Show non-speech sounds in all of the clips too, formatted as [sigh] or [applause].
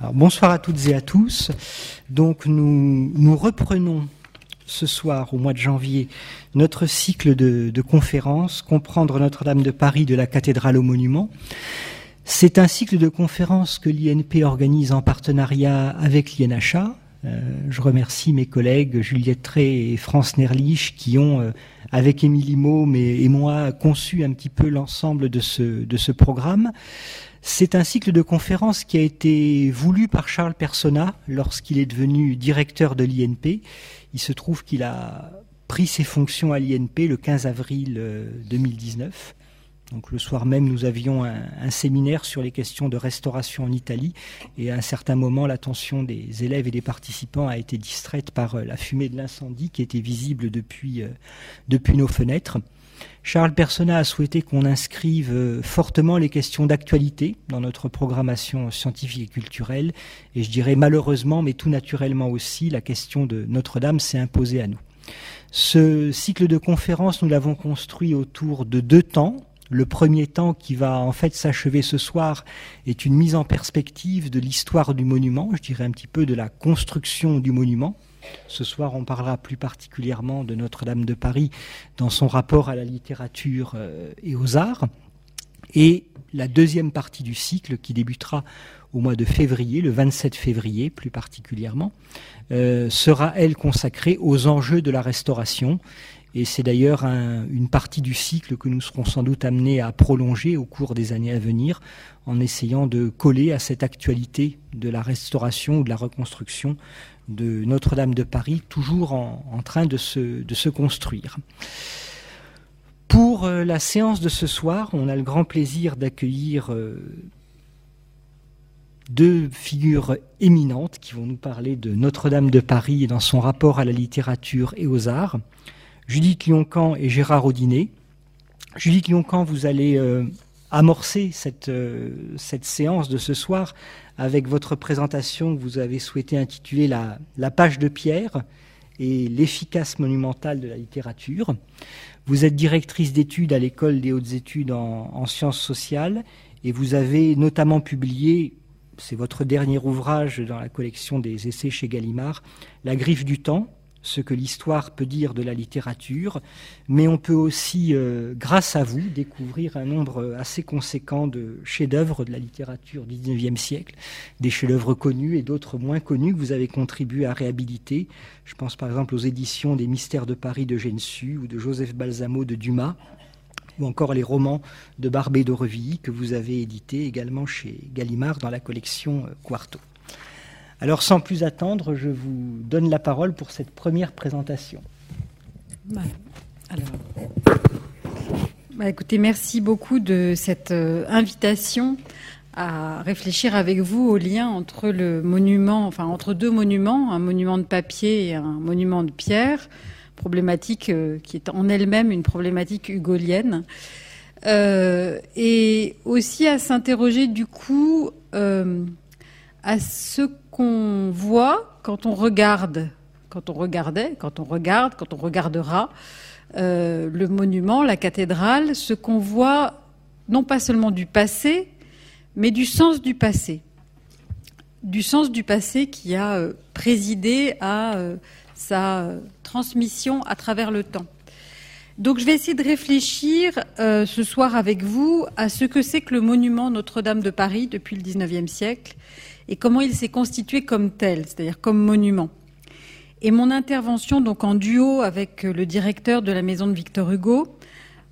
Bonsoir à toutes et à tous. Donc nous, reprenons ce soir, au mois de janvier, notre cycle de, conférences, Comprendre Notre-Dame de Paris de la cathédrale au monument. C'est un cycle de conférences que l'INP organise en partenariat avec l'INHA. Euh, je remercie mes collègues Juliette Trey et France Nerlich qui ont, euh, avec Émilie Maume et, et, moi, conçu un petit peu l'ensemble de ce, de ce programme. C'est un cycle de conférences qui a été voulu par Charles Persona lorsqu'il est devenu directeur de l'INP. Il se trouve qu'il a pris ses fonctions à l'INP le 15 avril 2019. Donc le soir même, nous avions un, séminaire sur les questions de restauration en Italie et à un certain moment, l'attention des élèves et des participants a été distraite par la fumée de l'incendie qui était visible depuis, euh, depuis nos fenêtres. Charles Persona a souhaité qu'on inscrive fortement les questions d'actualité dans notre programmation scientifique et culturelle. Et je dirais malheureusement, mais tout naturellement aussi, la question de Notre-Dame s'est imposée à nous. Ce cycle de conférences, nous l'avons construit autour de deux temps. Le premier temps qui va en fait s'achever ce soir est une mise en perspective de l'histoire du monument, je dirais un petit peu de la construction du monument, ce soir, on parlera plus particulièrement de Notre-Dame de Paris dans son rapport à la littérature et aux arts. Et la deuxième partie du cycle, qui débutera au mois de février, le 27 février plus particulièrement, euh, sera, elle, consacrée aux enjeux de la restauration. Et c'est d'ailleurs un, une partie du cycle que nous serons sans doute amenés à prolonger au cours des années à venir, en essayant de coller à cette actualité de la restauration ou de la reconstruction de Notre-Dame de Paris, toujours en, train de se, de se, construire. Pour euh, la séance de ce soir, on a le grand plaisir d'accueillir euh, deux figures éminentes qui vont nous parler de Notre-Dame de Paris et dans son rapport à la littérature et aux arts. Judith Lioncan et Gérard Audinet. Judith Lioncan, vous allez euh, amorcer cette, cette séance de ce soir avec votre présentation que vous avez souhaité intituler la, page de pierre et l'efficace monumentale de la littérature. Vous êtes directrice d'études à l'école des hautes études en, sciences sociales et vous avez notamment publié, c'est votre dernier ouvrage dans la collection des essais chez Gallimard, La griffe du temps, ce que l'histoire peut dire de la littérature, mais on peut aussi, euh, grâce à vous, découvrir un nombre assez conséquent de chefs-d'œuvre de la littérature du XIXe siècle, des chefs-d'œuvre connus et d'autres moins connus que vous avez contribué à réhabiliter. Je pense par exemple aux éditions des Mystères de Paris de Gensu ou de Joseph Balsamo de Dumas, ou encore les romans de Barbé d'Aurevilly que vous avez édités également chez Gallimard dans la collection Quarto. Alors sans plus attendre, je vous donne la parole pour cette première présentation. Bah, alors, bah, écoutez, merci beaucoup de cette euh, invitation à réfléchir avec vous au lien entre le monument, enfin entre deux monuments, un monument de papier et un monument de pierre, problématique euh, qui est en elle-même une problématique hugolienne. Euh, et aussi à s'interroger du coup à ce qu'on voit quand on regarde, quand on regardait, quand on regarde, quand on regardera euh, le monument, la cathédrale, ce qu'on voit non pas seulement du passé, mais du sens du passé. Du sens du passé qui a euh, présidé à euh, sa transmission à travers le temps. Donc je vais essayer de réfléchir ce soir avec vous à ce que c'est que le monument Notre-Dame de Paris depuis le XIXe siècle et comment il s'est constitué comme tel, c'est-à-dire comme monument. Et mon intervention, donc en duo avec le directeur de la maison de Victor Hugo,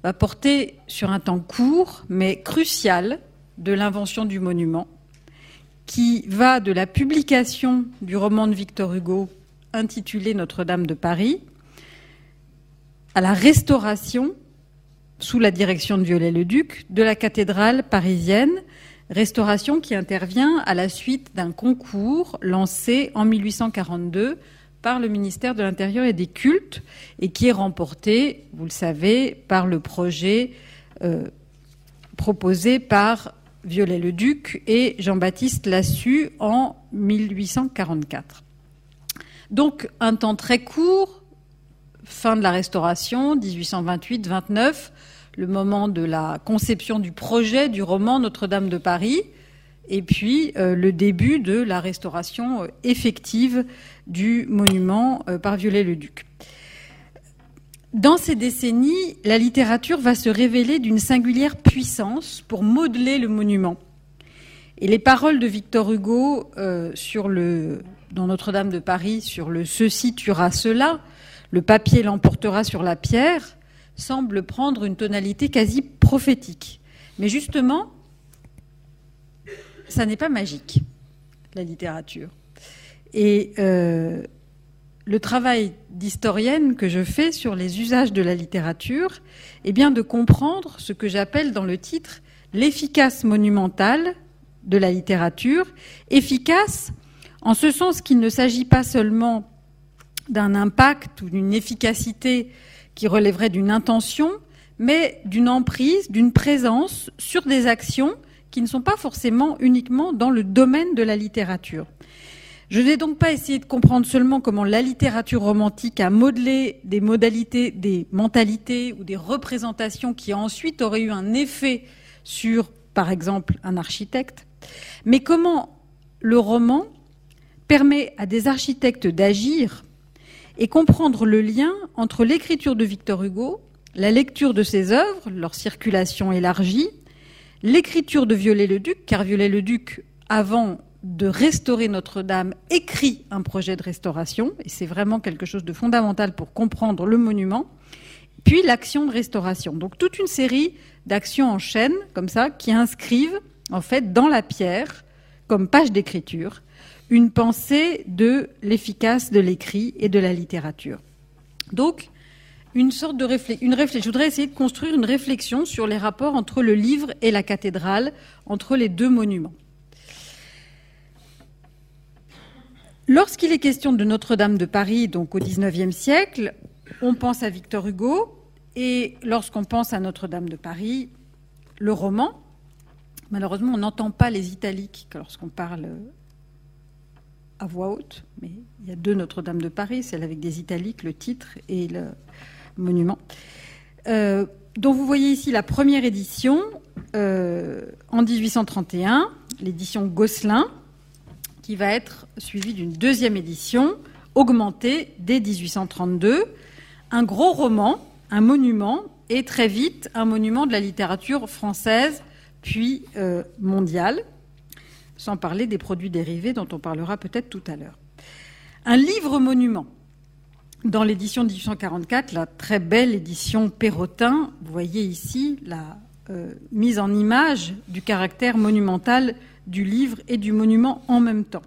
va porter sur un temps court, mais crucial, de l'invention du monument, qui va de la publication du roman de Victor Hugo intitulé Notre-Dame de Paris à la restauration, sous la direction de Viollet-le-Duc, de la cathédrale parisienne restauration qui intervient à la suite d'un concours lancé en 1842 par le ministère de l'Intérieur et des Cultes et qui est remporté, vous le savez, par le projet euh, proposé par Viollet-le-Duc et Jean-Baptiste Lassus en 1844. Donc un temps très court, fin de la Restauration, 1828-29, le moment de la conception du projet du roman Notre-Dame de Paris et puis le début de la restauration effective du monument par Viollet-le-Duc. Dans ces décennies, la littérature va se révéler d'une singulière puissance pour modeler le monument. Et les paroles de Victor Hugo euh, dans Notre-Dame de Paris sur le ceci tuera cela, le papier l'emportera sur la pierre, semblent prendre une tonalité quasi prophétique. Mais justement, ça n'est pas magique, la littérature. Et euh, le travail d'historienne que je fais sur les usages de la littérature est bien de comprendre ce que j'appelle dans le titre l'efficace monumentale de la littérature, efficace en ce sens qu'il ne s'agit pas seulement d'un impact ou d'une efficacité qui relèverait d'une intention, mais d'une emprise, d'une présence sur des actions qui ne sont pas forcément uniquement dans le domaine de la littérature. Je n'ai donc pas essayé de comprendre seulement comment la littérature romantique a modelé des modalités, des mentalités ou des représentations qui ensuite auraient eu un effet sur, par exemple, un architecte, mais comment le roman permet à des architectes d'agir et comprendre le lien entre l'écriture de Victor Hugo, la lecture de ses œuvres, leur circulation élargie, l'écriture de Viollet-le-Duc, car Viollet-le-Duc, avant de restaurer Notre-Dame écrit un projet de restauration, et c'est vraiment quelque chose de fondamental pour comprendre le monument, puis l'action de restauration. Donc toute une série d'actions en chaîne, comme ça, qui inscrivent en fait dans la pierre, comme page d'écriture, une pensée de l'efficace de l'écrit et de la littérature. Donc, une sorte de réflexion. Je voudrais essayer de construire une réflexion sur les rapports entre le livre et la cathédrale, entre les deux monuments. Lorsqu'il est question de Notre-Dame de Paris, donc au XIXe siècle, on pense à Victor Hugo, et lorsqu'on pense à Notre-Dame de Paris, le roman, malheureusement, on n'entend pas les italiques lorsqu'on parle à voix haute, mais il y a deux Notre-Dame de Paris, celle avec des italiques, le titre et le monument. Euh, dont vous voyez ici la première édition euh, en 1831, l'édition Gosselin, qui va être suivi d'une deuxième édition augmentée dès 1832. Un gros roman, un monument, et très vite un monument de la littérature française puis euh, mondiale, sans parler des produits dérivés dont on parlera peut-être tout à l'heure. Un livre monument. Dans l'édition de 1844, la très belle édition Perrotin, vous voyez ici la euh, mise en image du caractère monumental du livre et du monument en même temps.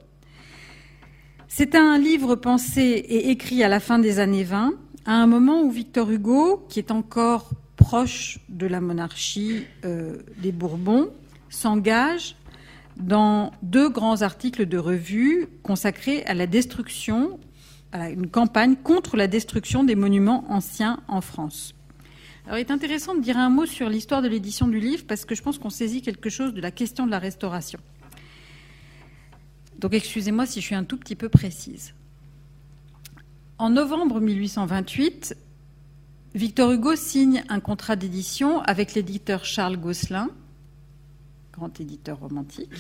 C'est un livre pensé et écrit à la fin des années 20, à un moment où Victor Hugo, qui est encore proche de la monarchie euh, des Bourbons, s'engage dans deux grands articles de revue consacrés à la destruction, à une campagne contre la destruction des monuments anciens en France. Alors, il est intéressant de dire un mot sur l'histoire de l'édition du livre parce que je pense qu'on saisit quelque chose de la question de la restauration. Donc, excusez-moi si je suis un tout petit peu précise. En novembre 1828, Victor Hugo signe un contrat d'édition avec l'éditeur Charles Gosselin, grand éditeur romantique,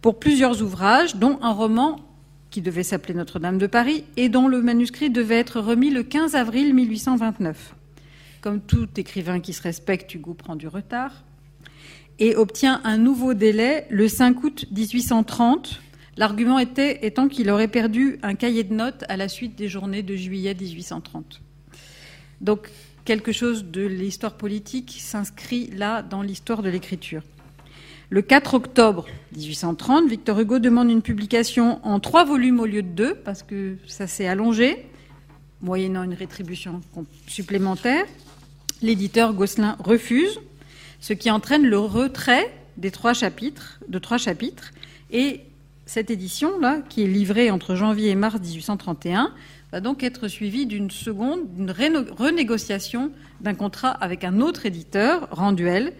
pour plusieurs ouvrages, dont un roman qui devait s'appeler Notre-Dame de Paris et dont le manuscrit devait être remis le 15 avril 1829. Comme tout écrivain qui se respecte, Hugo prend du retard et obtient un nouveau délai le 5 août 1830. L'argument était étant qu'il aurait perdu un cahier de notes à la suite des journées de juillet 1830. Donc quelque chose de l'histoire politique s'inscrit là dans l'histoire de l'écriture. Le 4 octobre 1830, Victor Hugo demande une publication en trois volumes au lieu de deux, parce que ça s'est allongé, moyennant une rétribution supplémentaire. L'éditeur Gosselin refuse, ce qui entraîne le retrait des trois chapitres, de trois chapitres. Et cette édition-là, qui est livrée entre janvier et mars 1831, va donc être suivie d'une seconde, d'une renégociation d'un contrat avec un autre éditeur, Randuel,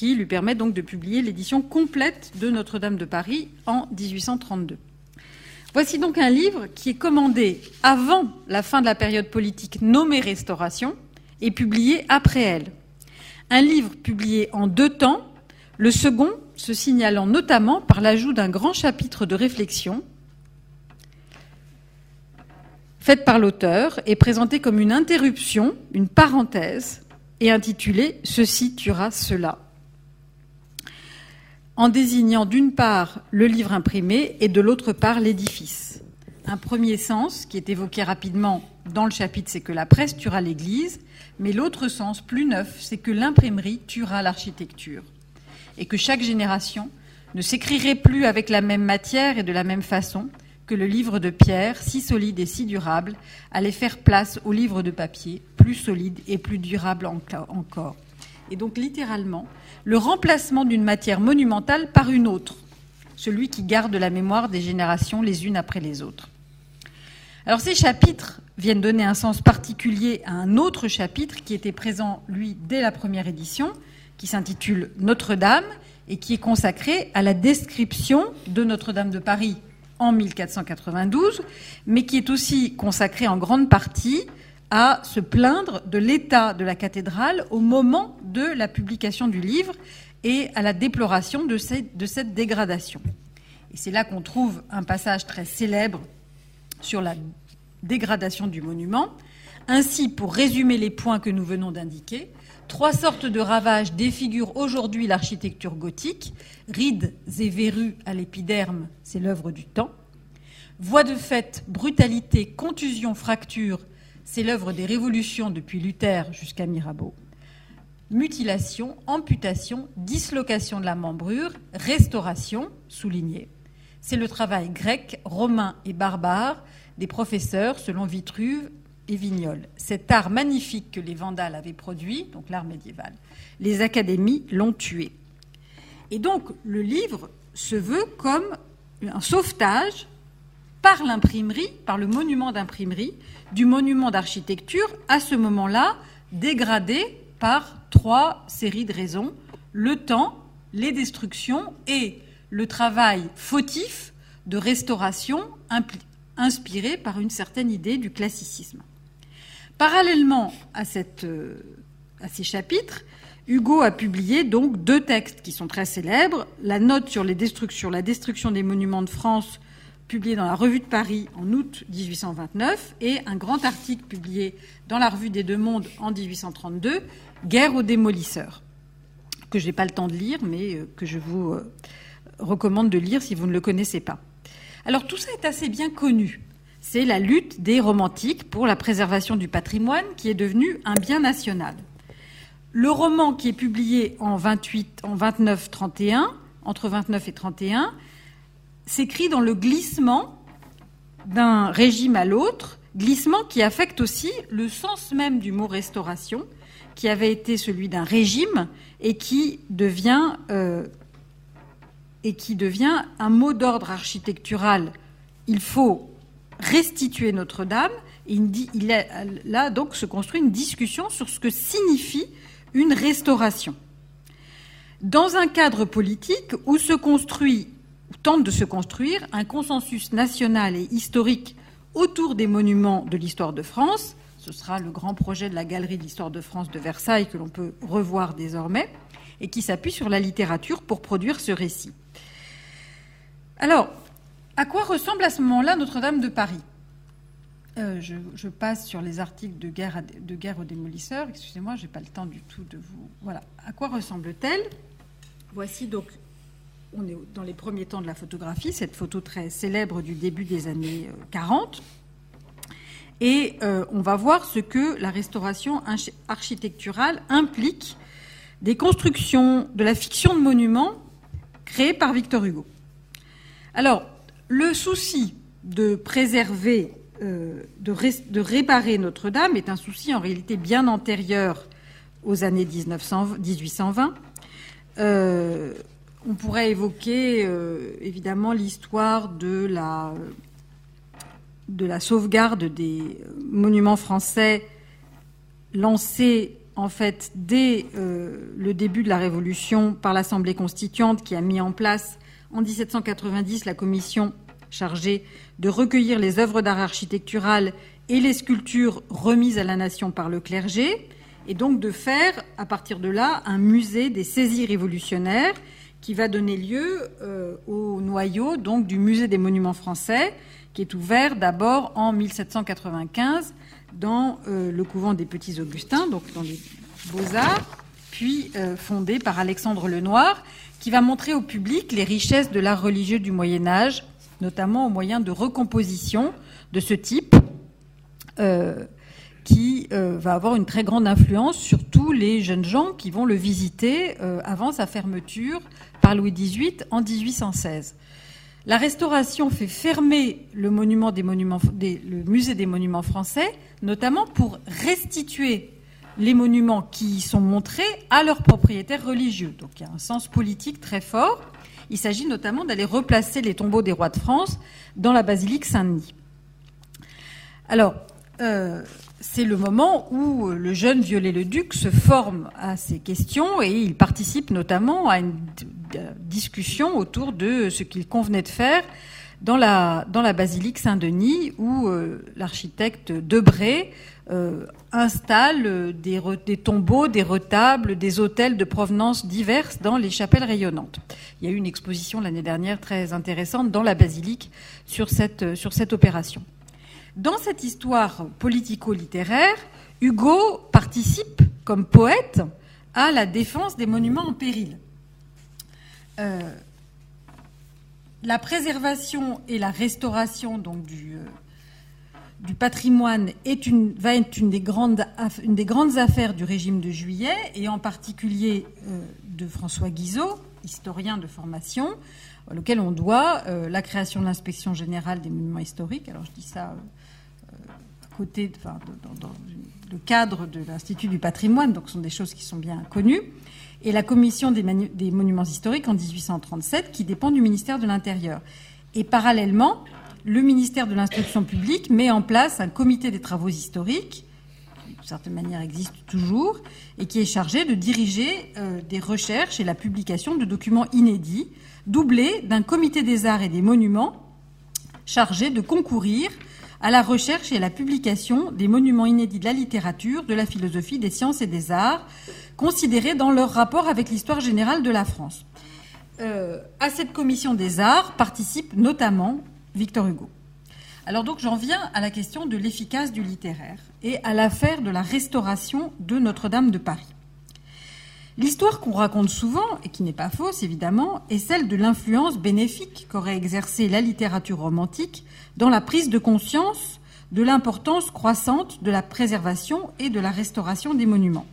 qui lui permet donc de publier l'édition complète de Notre-Dame de Paris en 1832. Voici donc un livre qui est commandé avant la fin de la période politique nommée Restauration et publié après elle. Un livre publié en deux temps, le second se signalant notamment par l'ajout d'un grand chapitre de réflexion faite par l'auteur et présentée comme une interruption, une parenthèse, et intitulée Ceci tuera cela, en désignant d'une part le livre imprimé et de l'autre part l'édifice. Un premier sens, qui est évoqué rapidement dans le chapitre, c'est que la presse tuera l'Église, mais l'autre sens, plus neuf, c'est que l'imprimerie tuera l'architecture, et que chaque génération ne s'écrirait plus avec la même matière et de la même façon, que le livre de pierre, si solide et si durable, allait faire place au livre de papier, plus solide et plus durable encore. Et donc littéralement, le remplacement d'une matière monumentale par une autre, celui qui garde la mémoire des générations les unes après les autres. Alors ces chapitres viennent donner un sens particulier à un autre chapitre qui était présent, lui, dès la première édition, qui s'intitule Notre-Dame et qui est consacré à la description de Notre-Dame de Paris en 1492, mais qui est aussi consacré en grande partie à se plaindre de l'état de la cathédrale au moment de la publication du livre et à la déploration de, cette dégradation. Et c'est là qu'on trouve un passage très célèbre sur la dégradation du monument. Ainsi, pour résumer les points que nous venons d'indiquer, trois sortes de ravages défigurent aujourd'hui l'architecture gothique. Rides et verrues à l'épiderme, c'est l'œuvre du temps. Voie de fait, brutalité, contusion, fracture, c'est l'œuvre des révolutions depuis Luther jusqu'à Mirabeau. Mutilation, amputation, dislocation de la membrure, restauration, souligné. C'est le travail grec, romain et barbare des professeurs selon Vitruve et Vignol. Cet art magnifique que les Vandales avaient produit, donc l'art médiéval, les académies l'ont tué. Et donc le livre se veut comme un sauvetage par l'imprimerie, par le monument d'imprimerie, du monument d'architecture, à ce moment-là, dégradé par trois séries de raisons le temps, les destructions et le travail fautif de restauration inspiré par une certaine idée du classicisme. Parallèlement à, euh, à ces chapitres, Hugo a publié donc deux textes qui sont très célèbres la note sur la destruction des monuments de France publié dans la Revue de Paris en août 1829 et un grand article publié dans la Revue des Deux Mondes en 1832, Guerre aux démolisseurs, que je n'ai pas le temps de lire, mais euh, que je vous euh, recommande de lire si vous ne le connaissez pas. Alors tout ça est assez bien connu. C'est la lutte des romantiques pour la préservation du patrimoine qui est devenu un bien national. Le roman qui est publié en 28, en 29-31, entre 29 et 31, s'écrit dans le glissement d'un régime à l'autre, glissement qui affecte aussi le sens même du mot restauration, qui avait été celui d'un régime et qui devient euh, un mot d'ordre architectural. Il faut restituer Notre-Dame. Il, il là donc se construit une discussion sur ce que signifie une restauration. Dans un cadre politique où se construit tente de se construire un consensus national et historique autour des monuments de l'histoire de France. Ce sera le grand projet de la Galerie de l'histoire de France de Versailles que l'on peut revoir désormais et qui s'appuie sur la littérature pour produire ce récit. Alors, à quoi ressemble à ce moment-là Notre-Dame de Paris? Euh, je, passe sur les articles de guerre, de guerre aux démolisseurs. Excusez-moi, je n'ai pas le temps du tout de vous. Voilà. À quoi ressemble-t-elle? Voici donc on est dans les premiers temps de la photographie, cette photo très célèbre du début des années 40. Euh, Et euh, on va voir ce que la restauration architecturale implique des constructions de la fiction de monuments créées par Victor Hugo. Alors, le souci de préserver, euh, de, réparer Notre-Dame est un souci en réalité bien antérieur aux années 1820. On pourrait évoquer euh, évidemment l'histoire de la, de la sauvegarde des monuments français lancée en fait dès euh, le début de la Révolution par l'Assemblée constituante qui a mis en place en 1790 la commission chargée de recueillir les œuvres d'art architectural et les sculptures remises à la nation par le clergé, et donc de faire, à partir de là, un musée des saisies révolutionnaires qui va donner lieu au noyau donc du musée des monuments français, qui est ouvert d'abord en 1795 dans le couvent des Petits Augustins, donc dans les Beaux-Arts, puis fondé par Alexandre Lenoir, qui va montrer au public les richesses de l'art religieux du Moyen Âge, notamment au moyen de recompositions de ce type, euh, qui euh, va avoir une très grande influence sur tous les jeunes gens qui vont le visiter euh, avant sa fermeture par Louis XVIII en 1816. La restauration fait fermer le, musée des monuments français, notamment pour restituer les monuments qui y sont montrés à leurs propriétaires religieux. Donc il y a un sens politique très fort. Il s'agit notamment d'aller replacer les tombeaux des rois de France dans la basilique Saint-Denis. Alors, euh, c'est le moment où le jeune Viollet-le-Duc se forme à ces questions et il participe notamment à une discussion autour de ce qu'il convenait de faire dans la, basilique Saint-Denis où euh, l'architecte Debré euh, installe des, des, tombeaux, des retables, des hôtels de provenance diverses dans les chapelles rayonnantes. Il y a eu une exposition l'année dernière très intéressante dans la basilique sur cette, sur cette opération. Dans cette histoire politico-littéraire, Hugo participe comme poète à la défense des monuments en péril. Euh, la préservation et la restauration euh, du patrimoine est une, va être une des, grandes, affaires du régime de juillet, et en particulier euh, de François Guizot, historien de formation, auquel on doit la création de l'inspection générale des monuments historiques. Alors je dis ça à côté, enfin, dans, le cadre de l'Institut du patrimoine, donc ce sont des choses qui sont bien connues et la commission des, monuments historiques en 1837, qui dépend du ministère de l'Intérieur. Et parallèlement, le ministère de l'Instruction publique met en place un comité des travaux historiques, qui d'une certaine manière existe toujours, et qui est chargé de diriger euh, des recherches et la publication de documents inédits, doublé d'un comité des arts et des monuments chargé de concourir à la recherche et à la publication des monuments inédits de la littérature, de la philosophie, des sciences et des arts, considérés dans leur rapport avec l'histoire générale de la France. Euh, à cette commission des arts participe notamment Victor Hugo. Alors donc j'en viens à la question de l'efficace du littéraire et à l'affaire de la restauration de Notre-Dame de Paris. L'histoire qu'on raconte souvent, et qui n'est pas fausse évidemment, est celle de l'influence bénéfique qu'aurait exercée la littérature romantique dans la prise de conscience de l'importance croissante de la préservation et de la restauration des monuments.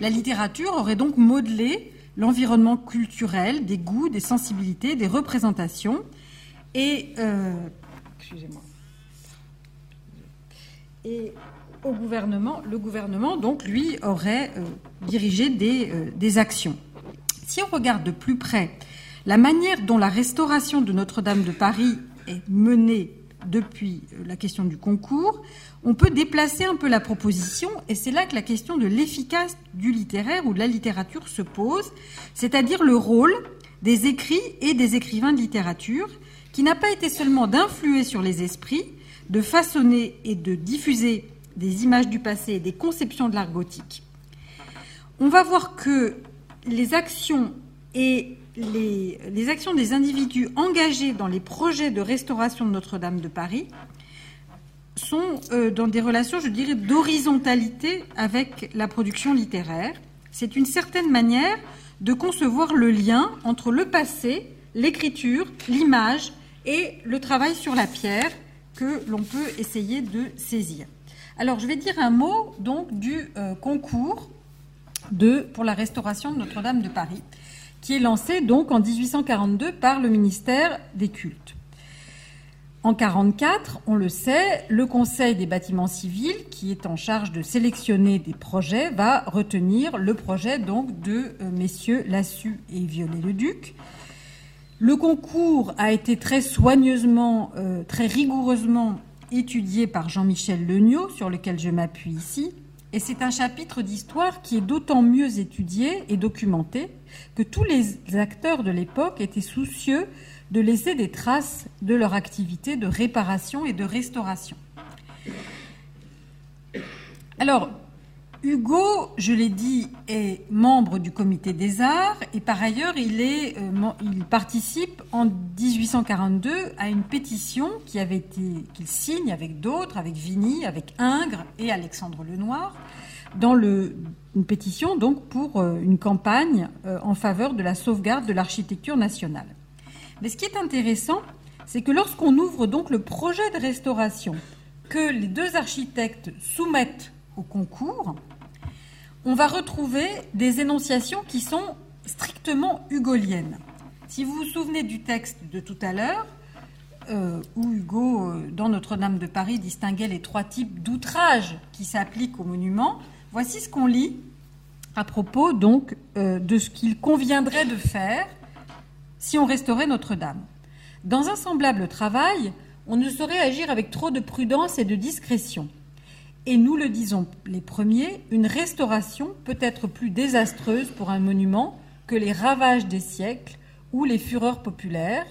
La littérature aurait donc modelé l'environnement culturel, des goûts, des sensibilités, des représentations, et, euh. Et au gouvernement, le gouvernement, donc, lui, aurait euh, dirigé des, euh, des actions. Si on regarde de plus près la manière dont la restauration de Notre-Dame de Paris est menée depuis la question du concours, on peut déplacer un peu la proposition, et c'est là que la question de l'efficace du littéraire ou de la littérature se pose, c'est-à-dire le rôle des écrits et des écrivains de littérature, qui n'a pas été seulement d'influer sur les esprits, de façonner et de diffuser des images du passé et des conceptions de l'art gothique. On va voir que les actions et les, actions des individus engagés dans les projets de restauration de Notre-Dame de Paris sont euh, dans des relations, je dirais, d'horizontalité avec la production littéraire. C'est une certaine manière de concevoir le lien entre le passé, l'écriture, l'image et le travail sur la pierre que l'on peut essayer de saisir. Alors, je vais dire un mot donc du euh, concours de, pour la restauration de Notre-Dame de Paris, qui est lancé donc en 1842 par le ministère des Cultes. En 1944, on le sait, le Conseil des bâtiments civils, qui est en charge de sélectionner des projets, va retenir le projet donc de euh, messieurs Lassus et Viollet-le-Duc, le concours a été très soigneusement, euh, très rigoureusement étudié par Jean-Michel Legnaud, sur lequel je m'appuie ici. Et c'est un chapitre d'histoire qui est d'autant mieux étudié et documenté que tous les acteurs de l'époque étaient soucieux de laisser des traces de leur activité de réparation et de restauration. Alors, Hugo, je l'ai dit, est membre du comité des arts et par ailleurs il, euh, participe en 1842 à une pétition qu'il signe avec d'autres, avec Vigny, avec Ingres et Alexandre Lenoir, dans une pétition donc pour euh, une campagne euh, en faveur de la sauvegarde de l'architecture nationale. Mais ce qui est intéressant, c'est que lorsqu'on ouvre donc le projet de restauration que les deux architectes soumettent au concours, on va retrouver des énonciations qui sont strictement hugoliennes. Si vous vous souvenez du texte de tout à l'heure, euh, où Hugo, euh, dans Notre-Dame de Paris, distinguait les trois types d'outrage qui s'appliquent au monument, voici ce qu'on lit à propos donc euh, de ce qu'il conviendrait de faire si on restaurait Notre-Dame. Dans un semblable travail, on ne saurait agir avec trop de prudence et de discrétion. Et nous le disons les premiers, une restauration peut être plus désastreuse pour un monument que les ravages des siècles ou les fureurs populaires,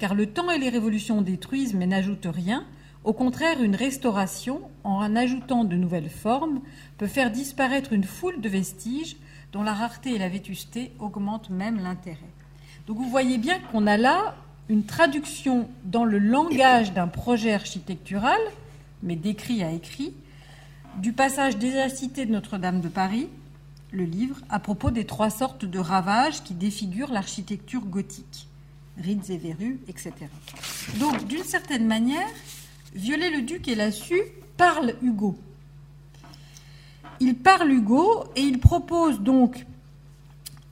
car le temps et les révolutions détruisent mais n'ajoutent rien. Au contraire, une restauration, en ajoutant de nouvelles formes, peut faire disparaître une foule de vestiges dont la rareté et la vétusté augmentent même l'intérêt. Donc vous voyez bien qu'on a là une traduction dans le langage d'un projet architectural, mais d'écrit à écrit, du passage des de Notre-Dame de Paris, le livre, à propos des trois sortes de ravages qui défigurent l'architecture gothique, rides et verrues, etc. Donc, d'une certaine manière, Viollet-le-Duc et Lassus parlent Hugo. Il parle Hugo et il propose donc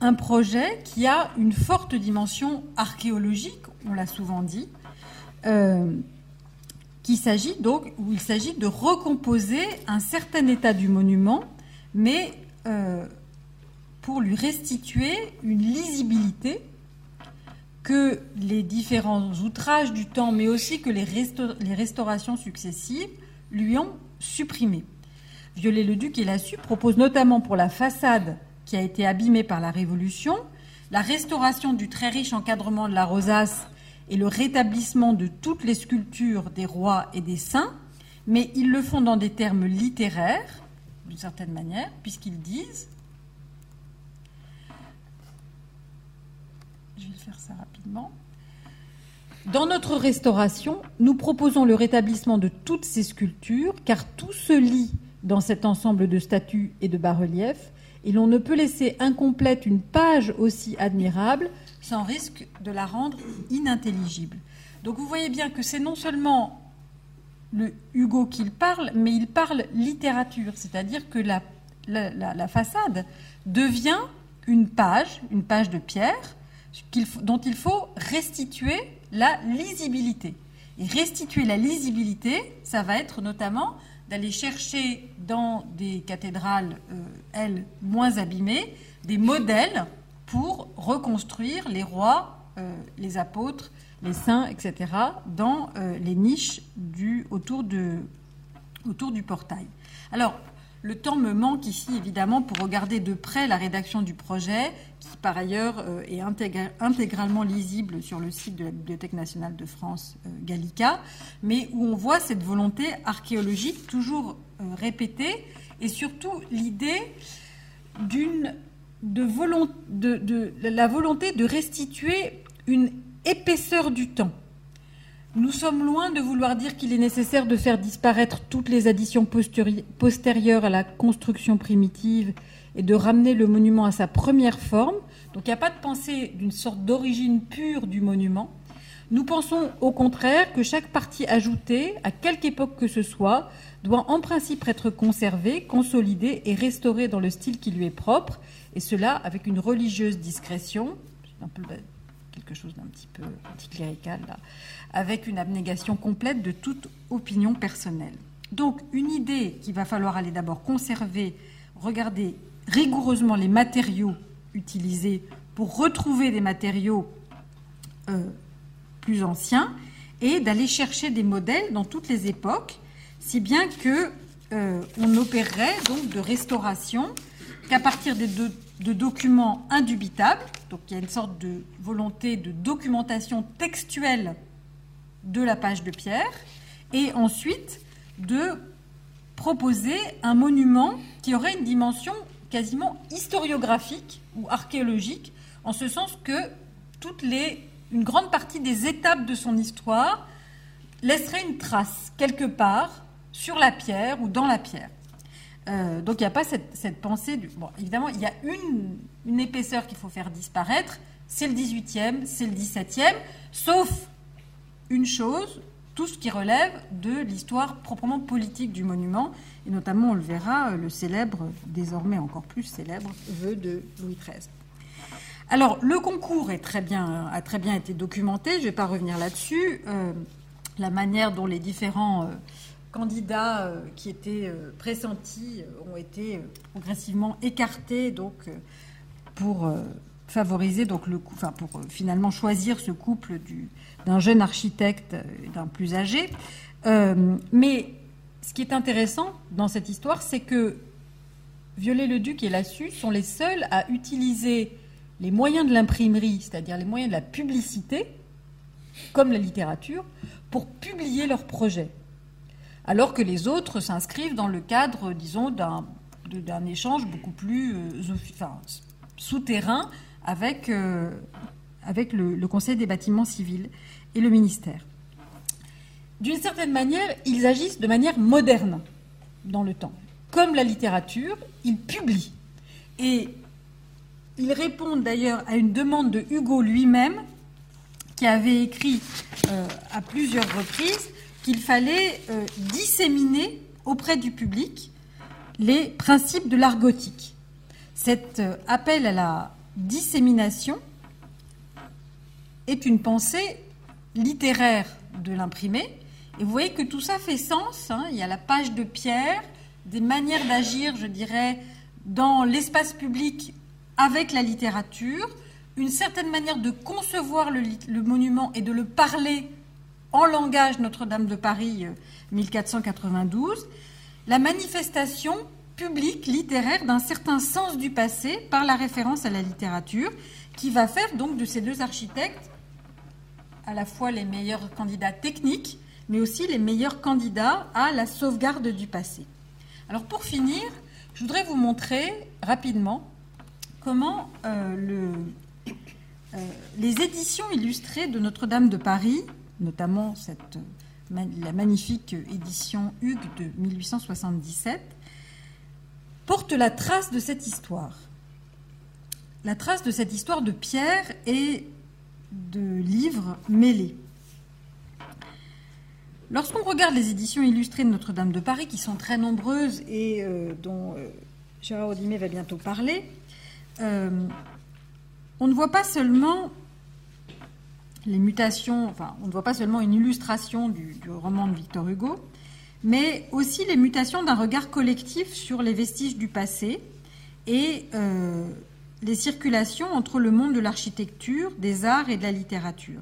un projet qui a une forte dimension archéologique, on l'a souvent dit, euh, où il s'agit de recomposer un certain état du monument, mais euh, pour lui restituer une lisibilité que les différents outrages du temps, mais aussi que les, restaurations successives lui ont supprimé. Viollet-le-Duc et Lassus proposent notamment pour la façade qui a été abîmée par la Révolution, la restauration du très riche encadrement de la rosace et le rétablissement de toutes les sculptures des rois et des saints, mais ils le font dans des termes littéraires, d'une certaine manière, puisqu'ils disent, je vais faire ça rapidement, dans notre restauration, nous proposons le rétablissement de toutes ces sculptures, car tout se lit dans cet ensemble de statues et de bas-reliefs, et l'on ne peut laisser incomplète une page aussi admirable sans risque de la rendre inintelligible. Donc vous voyez bien que c'est non seulement le Hugo qu'il parle, mais il parle littérature, c'est-à-dire que la, la, façade devient une page, une page de pierre, dont il faut restituer la lisibilité. Et restituer la lisibilité, ça va être notamment d'aller chercher dans des cathédrales, euh, elles, moins abîmées, des modèles pour reconstruire les rois, euh, les apôtres, les saints, etc., dans euh, les niches autour du portail. Alors, le temps me manque ici, évidemment, pour regarder de près la rédaction du projet, qui par ailleurs euh, est intégralement lisible sur le site de la Bibliothèque nationale de France, Gallica, mais où on voit cette volonté archéologique toujours répétée, et surtout l'idée d'une de, la volonté de restituer une épaisseur du temps. Nous sommes loin de vouloir dire qu'il est nécessaire de faire disparaître toutes les additions postérieures à la construction primitive et de ramener le monument à sa première forme. Donc il n'y a pas de pensée d'une sorte d'origine pure du monument. Nous pensons au contraire que chaque partie ajoutée, à quelque époque que ce soit, doit en principe être conservée, consolidée et restaurée dans le style qui lui est propre, et cela avec une religieuse discrétion, un peu quelque chose d'un petit peu anticlérical là, avec une abnégation complète de toute opinion personnelle. Donc une idée qu'il va falloir aller d'abord conserver, regarder rigoureusement les matériaux utilisés pour retrouver des matériaux euh, plus anciens et d'aller chercher des modèles dans toutes les époques, si bien que euh, on opérerait donc de restauration qu'à partir des deux de documents indubitables, donc il y a une sorte de volonté de documentation textuelle de la page de pierre, et ensuite de proposer un monument qui aurait une dimension quasiment historiographique ou archéologique, en ce sens que toutes les, une grande partie des étapes de son histoire laisserait une trace quelque part sur la pierre ou dans la pierre. Euh, donc il n'y a pas cette, pensée. Bon, évidemment, il y a une, épaisseur qu'il faut faire disparaître. C'est le 18e, c'est le 17e, sauf une chose, tout ce qui relève de l'histoire proprement politique du monument, et notamment, on le verra, le célèbre, désormais encore plus célèbre, vœu de Louis XIII. Alors, le concours a très bien été documenté, je ne vais pas revenir là-dessus. Euh, la manière dont les différents euh, candidats euh, qui étaient pressentis ont été progressivement écartés donc, pour favoriser donc le enfin pour finalement choisir ce couple du, d'un jeune architecte et d'un plus âgé. Euh, mais ce qui est intéressant dans cette histoire, c'est que Viollet-le-Duc et Lassus sont les seuls à utiliser les moyens de l'imprimerie, c'est-à-dire les moyens de la publicité, comme la littérature, pour publier leurs projets. Alors que les autres s'inscrivent dans le cadre, disons, d'un, échange beaucoup plus euh, souterrain avec, euh, le, Conseil des bâtiments civils et le ministère. D'une certaine manière, ils agissent de manière moderne dans le temps. Comme la littérature, ils publient. Et ils répondent d'ailleurs à une demande de Hugo lui-même, qui avait écrit euh, à plusieurs reprises qu'il fallait euh, disséminer auprès du public les principes de l'art gothique. Cet euh, appel à la dissémination est une pensée littéraire de l'imprimé. Et vous voyez que tout ça fait sens. Hein. Il y a la page de pierre, des manières d'agir, je dirais, dans l'espace public avec la littérature, une certaine manière de concevoir le, le monument et de le parler en langage Notre-Dame de Paris 1492, euh, la manifestation publique littéraire d'un certain sens du passé par la référence à la littérature, qui va faire donc de ces deux architectes à la fois les meilleurs candidats techniques, mais aussi les meilleurs candidats à la sauvegarde du passé. Alors pour finir, je voudrais vous montrer rapidement comment euh, euh, les éditions illustrées de Notre-Dame de Paris, notamment la magnifique édition Hugues de 1877, portent la trace de cette histoire. La trace de cette histoire de Pierre et de livres mêlés. Lorsqu'on regarde les éditions illustrées de Notre-Dame de Paris, qui sont très nombreuses et euh, dont euh, Gérard Audimet va bientôt parler, euh, on ne voit pas seulement les mutations, enfin, on ne voit pas seulement une illustration du, roman de Victor Hugo, mais aussi les mutations d'un regard collectif sur les vestiges du passé et les circulations entre le monde de l'architecture, des arts et de la littérature.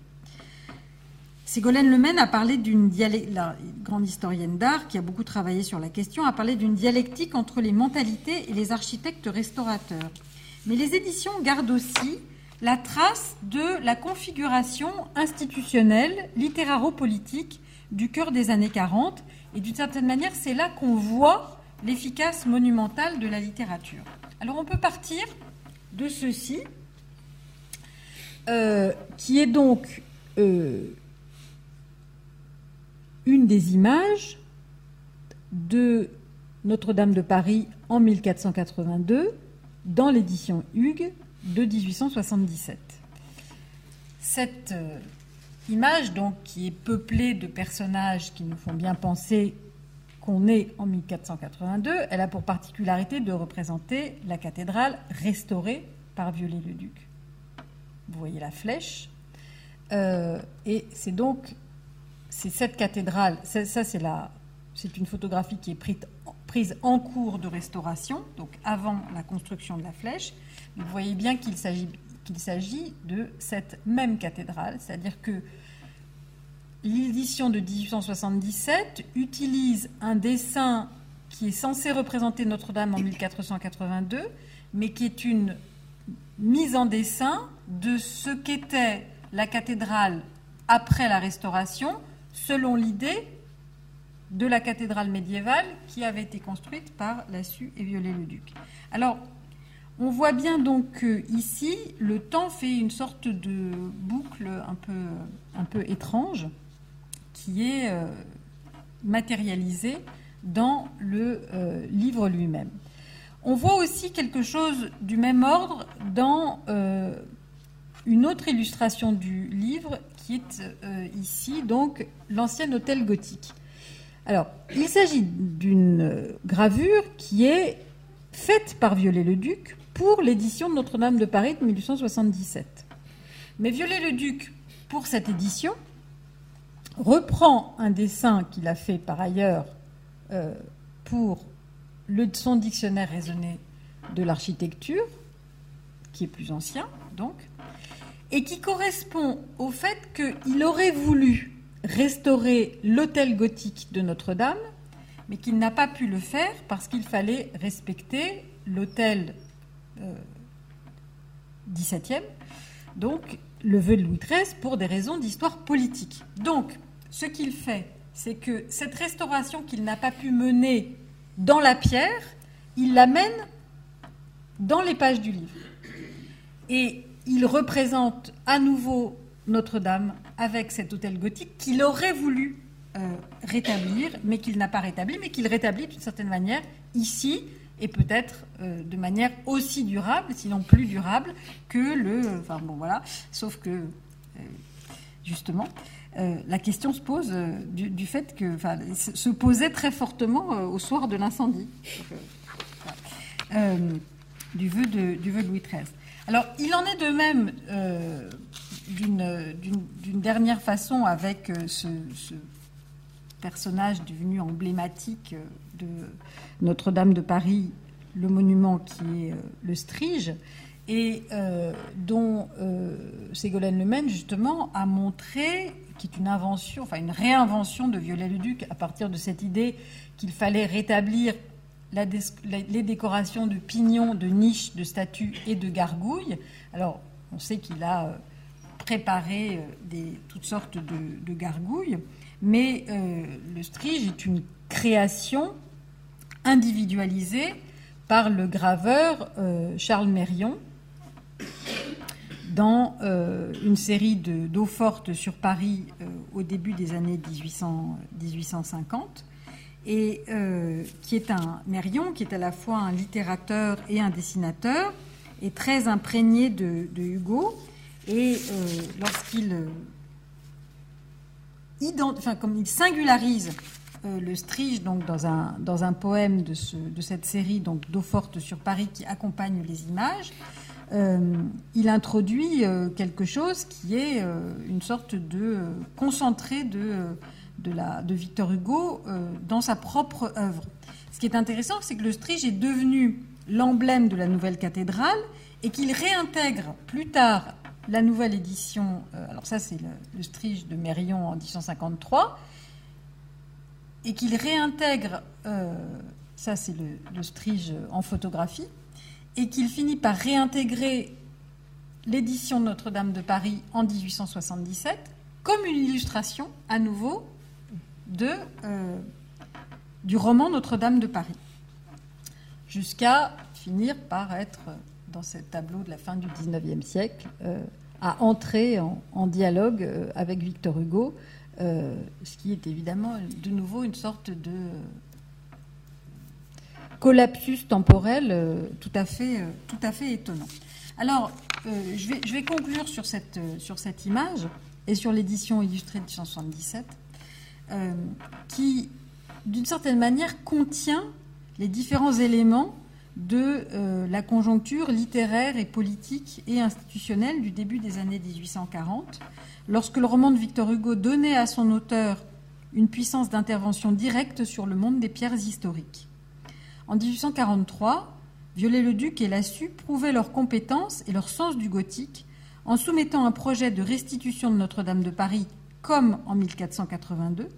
Ségolène Lemaine a parlé d'une la grande historienne d'art qui a beaucoup travaillé sur la question, a parlé d'une dialectique entre les mentalités et les architectes restaurateurs. Mais les éditions gardent aussi la trace de la configuration institutionnelle, littéraro-politique du cœur des années 40. Et d'une certaine manière, c'est là qu'on voit l'efficace monumentale de la littérature. Alors on peut partir de ceci, euh, qui est donc euh, une des images de Notre-Dame de Paris en 1482 dans l'édition Hugues de 1877. Cette euh, image, donc, qui est peuplée de personnages qui nous font bien penser qu'on est en 1482, elle a pour particularité de représenter la cathédrale restaurée par Viollet-le-Duc. Vous voyez la flèche. Euh, et c'est donc c'est cette cathédrale, ça, c'est c'est une photographie qui est prise, prise en cours de restauration, donc avant la construction de la flèche. Vous voyez bien qu'il s'agit, qu'il s'agit de cette même cathédrale, c'est-à-dire que l'édition de 1877 utilise un dessin qui est censé représenter Notre-Dame en 1482, mais qui est une mise en dessin de ce qu'était la cathédrale après la restauration, selon l'idée de la cathédrale médiévale qui avait été construite par Lassus et Viollet-le-Duc. Alors, on voit bien donc que ici, le temps fait une sorte de boucle un peu, étrange qui est euh, matérialisée dans le euh, livre lui-même. On voit aussi quelque chose du même ordre dans euh, une autre illustration du livre qui est ici, donc l'ancien hôtel gothique. Alors, il s'agit d'une gravure qui est faite par Viollet-le-Duc pour l'édition de Notre-Dame de Paris de 1877. Mais Viollet-le-Duc, pour cette édition, reprend un dessin qu'il a fait par ailleurs euh, pour son dictionnaire raisonné de l'architecture, qui est plus ancien, donc, et qui correspond au fait qu'il aurait voulu restaurer l'hôtel gothique de Notre-Dame, mais qu'il n'a pas pu le faire parce qu'il fallait respecter l'hôtel 17e, euh, donc le vœu de Louis XIII pour des raisons d'histoire politique. Donc, ce qu'il fait, c'est que cette restauration qu'il n'a pas pu mener dans la pierre, il l'amène dans les pages du livre. Et il représente à nouveau Notre-Dame avec cet hôtel gothique qu'il aurait voulu euh, rétablir, mais qu'il n'a pas rétabli, mais qu'il rétablit d'une certaine manière ici, et peut-être euh, de manière aussi durable, sinon plus durable, que le. Enfin bon, voilà. Sauf que, euh, justement, la question se pose du, fait que. Enfin, se posait très fortement au soir de l'incendie. du, vœu de, Louis XIII. Alors, il en est de même d'une dernière façon avec euh, ce, personnage devenu emblématique euh, Notre-Dame de Paris, le monument qui est euh, le Strige, et dont Ségolène Lemaine, justement, a montré, qui est une invention, enfin une réinvention de Viollet-le-Duc à partir de cette idée qu'il fallait rétablir les décorations de pignons, de niches, de statues et de gargouilles. Alors, on sait qu'il a euh, des, toutes sortes de, gargouilles, mais euh, le strige est une création individualisée par le graveur euh, Charles Mérion dans une série d'eau forte sur Paris au début des années 1800, 1850 et qui est un Mérion qui est à la fois un littérateur et un dessinateur et très imprégné de, de Hugo et euh, lorsqu'il euh, comme il singularise euh, le Strige donc dans un, dans un poème de, ce, de cette série donc d'eau forte sur Paris qui accompagne les images, il introduit quelque chose qui est une sorte de concentré de, de, la, de Victor Hugo dans sa propre œuvre. Ce qui est intéressant, c'est que le Strige est devenu l'emblème de la nouvelle cathédrale et qu'il réintègre plus tard la nouvelle édition, euh, alors ça c'est le, Strige de Mérion en 1853, et qu'il réintègre, euh, ça c'est le, Strige en photographie, et qu'il finit par réintégrer l'édition Notre-Dame de Paris en 1877 comme une illustration à nouveau euh, du roman Notre-Dame de Paris, jusqu'à finir par être dans ce tableau de la fin du XIXe siècle, euh, à entrer en, dialogue avec Victor Hugo, euh, ce qui est évidemment de nouveau une sorte de collapsus temporel tout, à fait, tout à fait étonnant. Alors, je, vais, je vais conclure sur cette, sur cette image et sur l'édition illustrée de 1977, qui, d'une certaine manière, contient les différents éléments de euh, la conjoncture littéraire et politique et institutionnelle du début des années 1840, lorsque le roman de Victor Hugo donnait à son auteur une puissance d'intervention directe sur le monde des pierres historiques. En 1843, Viollet-le-Duc et Lassus prouvaient leur compétence et leur sens du gothique en soumettant un projet de restitution de Notre-Dame de Paris comme en 1482.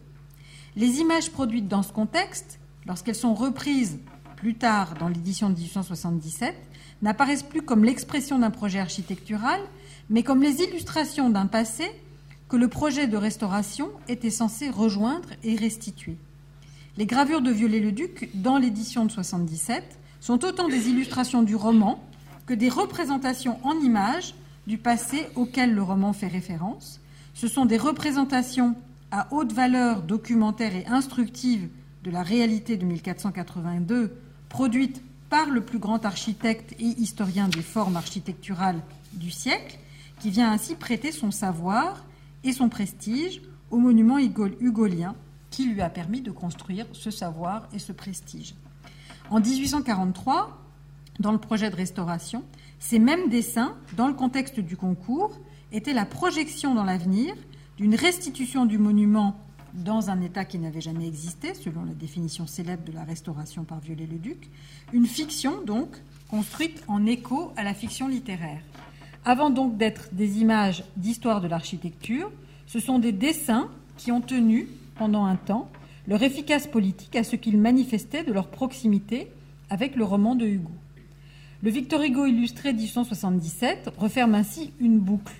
Les images produites dans ce contexte, lorsqu'elles sont reprises plus tard dans l'édition de 1877, n'apparaissent plus comme l'expression d'un projet architectural, mais comme les illustrations d'un passé que le projet de restauration était censé rejoindre et restituer. les gravures de Viollet-le-Duc dans l'édition de 77 sont autant des illustrations du roman que des représentations en images du passé auquel le roman fait référence. Ce sont des représentations à haute valeur documentaire et instructive de la réalité de 1482, produites par le plus grand architecte et historien des formes architecturales du siècle, qui vient ainsi prêter son savoir et son prestige au monument hugolien qui lui a permis de construire ce savoir et ce prestige. En 1843, dans le projet de restauration, ces mêmes dessins, dans le contexte du concours, étaient la projection dans l'avenir d'une restitution du monument dans un état qui n'avait jamais existé, selon la définition célèbre de la restauration par Viollet-le-Duc, une fiction donc construite en écho à la fiction littéraire. Avant donc d'être des images d'histoire de l'architecture, ce sont des dessins qui ont tenu, pendant un temps, leur efficace politique à ce qu'ils manifestaient de leur proximité avec le roman de Hugo. Le Victor Hugo illustré 1877 referme ainsi une boucle.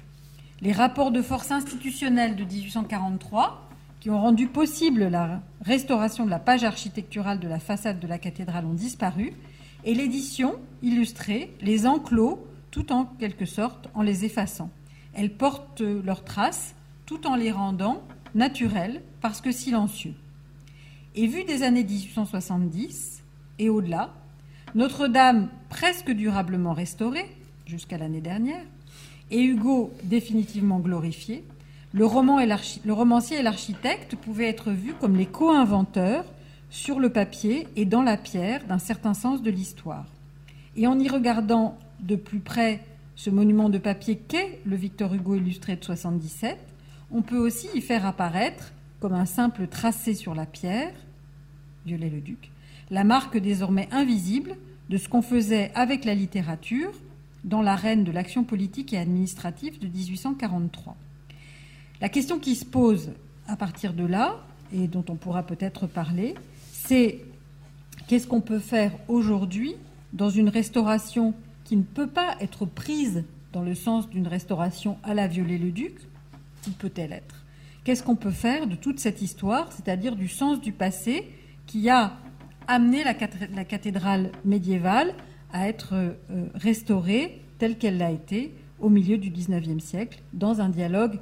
Les rapports de force institutionnels de 1843, qui ont rendu possible la restauration de la page architecturale de la façade de la cathédrale, ont disparu, et l'édition illustrée les enclos tout en quelque sorte en les effaçant. Elles portent leurs traces tout en les rendant naturelles parce que silencieux. Et vu des années 1870 et au-delà, Notre-Dame presque durablement restaurée jusqu'à l'année dernière et Hugo définitivement glorifié, le, romancier et l'architecte pouvaient être vus comme les co-inventeurs sur le papier et dans la pierre d'un certain sens de l'histoire. Et en y regardant de plus près ce monument de papier qu'est le Victor Hugo illustré de 77, on peut aussi y faire apparaître, comme un simple tracé sur la pierre, Viollet-le-Duc, la marque désormais invisible de ce qu'on faisait avec la littérature dans l'arène de l'action politique et administrative de 1843. La question qui se pose à partir de là, et dont on pourra peut-être parler, c'est qu'est-ce qu'on peut faire aujourd'hui dans une restauration qui ne peut pas être prise dans le sens d'une restauration à la Viollet-le-Duc, ou peut-elle être? Qu'est-ce qu'on peut faire de toute cette histoire, c'est-à-dire du sens du passé qui a amené la, cathédrale médiévale à être euh, restaurée telle qu'elle l'a été au milieu du XIXe siècle, dans un dialogue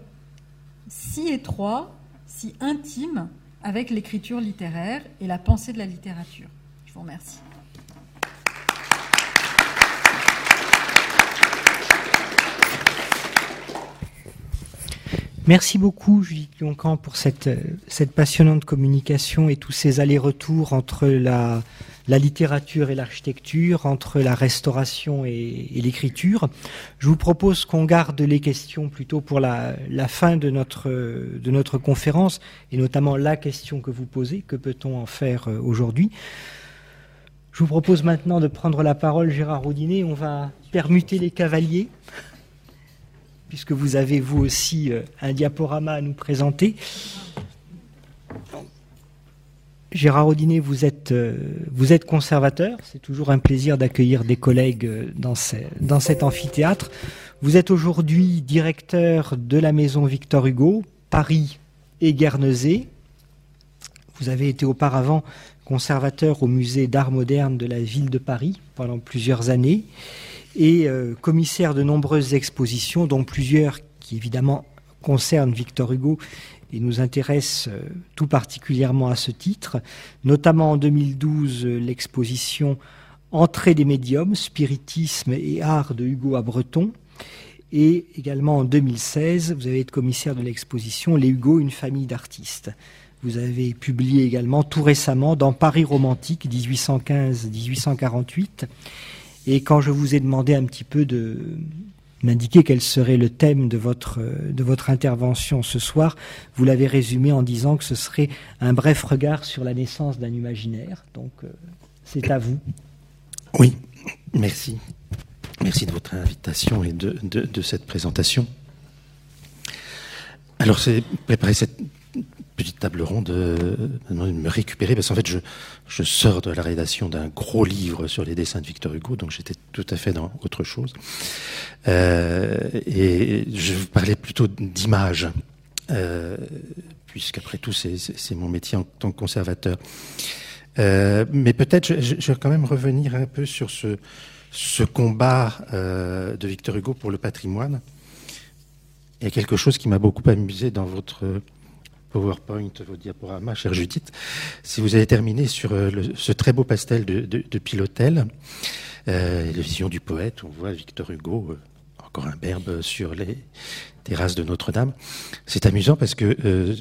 si étroit, si intime avec l'écriture littéraire et la pensée de la littérature. Je vous remercie. Merci beaucoup, Julie Lioncan, pour cette, cette passionnante communication et tous ces allers-retours entre la, la littérature et l'architecture, entre la restauration et, l'écriture. Je vous propose qu'on garde les questions plutôt pour la, fin de notre, conférence, et notamment la question que vous posez, que peut-on en faire euh, aujourd'hui? Je vous propose maintenant de prendre la parole, Gérard Roudinet. On va permuter les cavaliers puisque vous avez vous aussi euh, un diaporama à nous présenter. Gérard Audinet, vous êtes, euh, vous êtes conservateur. C'est toujours un plaisir d'accueillir des collègues euh, dans, dans cet amphithéâtre. Vous êtes aujourd'hui directeur de la maison Victor Hugo, Paris et Guernesey. Vous avez été auparavant conservateur au musée d'art moderne de la ville de Paris pendant plusieurs années et euh, commissaire de nombreuses expositions, dont plusieurs qui évidemment concernent Victor Hugo et nous intéressent euh, tout particulièrement à ce titre, notamment en 2012 euh, l'exposition Entrée des médiums, spiritisme et art de Hugo à Breton, et également en 2016, vous avez été commissaire de l'exposition Les Hugo, une famille d'artistes. Vous avez publié également tout récemment dans Paris romantique 1815-1848 et quand je vous ai demandé un petit peu de m'indiquer quel serait le thème de votre, de votre intervention ce soir, vous l'avez résumé en disant que ce serait un bref regard sur la naissance d'un imaginaire. Donc, euh, c'est à vous. Oui, merci. Merci de votre invitation et de, de cette présentation. Alors, c'est préparer cette petite table ronde, euh, de me récupérer, parce qu'en fait, je, sors de la rédaction d'un gros livre sur les dessins de Victor Hugo, donc j'étais tout à fait dans autre chose. Euh, et je parlais plutôt d'images. puisqu'après tout, c'est mon métier en tant que conservateur. mais peut-être, je, vais quand même revenir un peu sur ce combat de Victor Hugo pour le patrimoine. Il y a quelque chose qui m'a beaucoup amusé dans votre PowerPoint, vos diaporamas, chère Judith. Si vous avez terminé sur euh, ce très beau pastel de, de, Pilotel, euh, la vision du poète, on voit Victor Hugo, euh, encore un berbe sur les terrasses de Notre-Dame. C'est amusant parce que euh,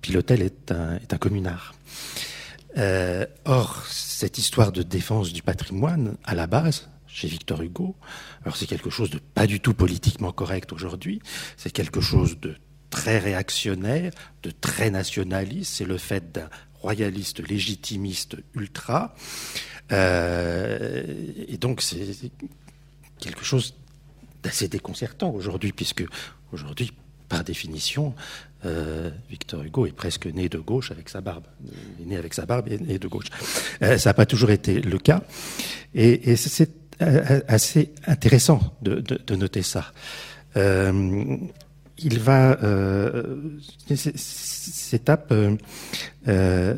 Pilotel est un, est un communard. or, cette histoire de défense du patrimoine, à la base, chez Victor Hugo, alors c'est quelque chose de pas du tout politiquement correct aujourd'hui, c'est quelque chose de très réactionnaire, de très nationaliste. C'est le fait d'un royaliste légitimiste ultra. Euh, et donc c'est quelque chose d'assez déconcertant aujourd'hui, puisque aujourd'hui, par définition, euh, Victor Hugo est presque né de gauche avec sa barbe. Il est né avec sa barbe et né de gauche. Euh, ça n'a pas toujours été le cas. Et, c'est assez intéressant de, noter ça. Il va euh, cette étape euh, euh,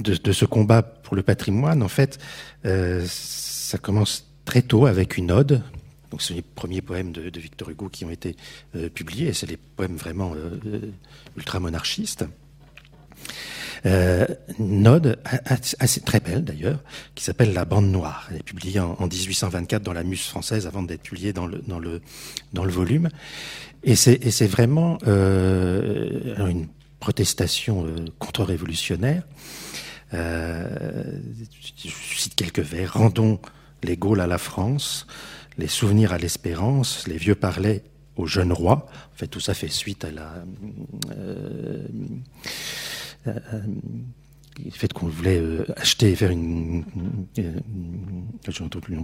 de, ce combat pour le patrimoine, en fait, euh, ça commence très tôt avec une ode. Donc, c'est les premiers poèmes de, Victor Hugo qui ont été euh, publiés, c'est des poèmes vraiment euh, ultra-monarchistes. Euh, une assez très belle d'ailleurs, qui s'appelle La Bande Noire. Elle est publiée en, en 1824 dans la Muse française avant d'être publiée dans le, dans le, dans le volume. Et c'est vraiment euh, une protestation euh, contre-révolutionnaire. Euh, je cite quelques vers. Rendons les Gaules à la France, les souvenirs à l'espérance, les vieux parlaient au jeune roi. En fait, tout ça fait suite à la... Euh, le fait qu'on voulait euh, acheter et faire une, euh, plus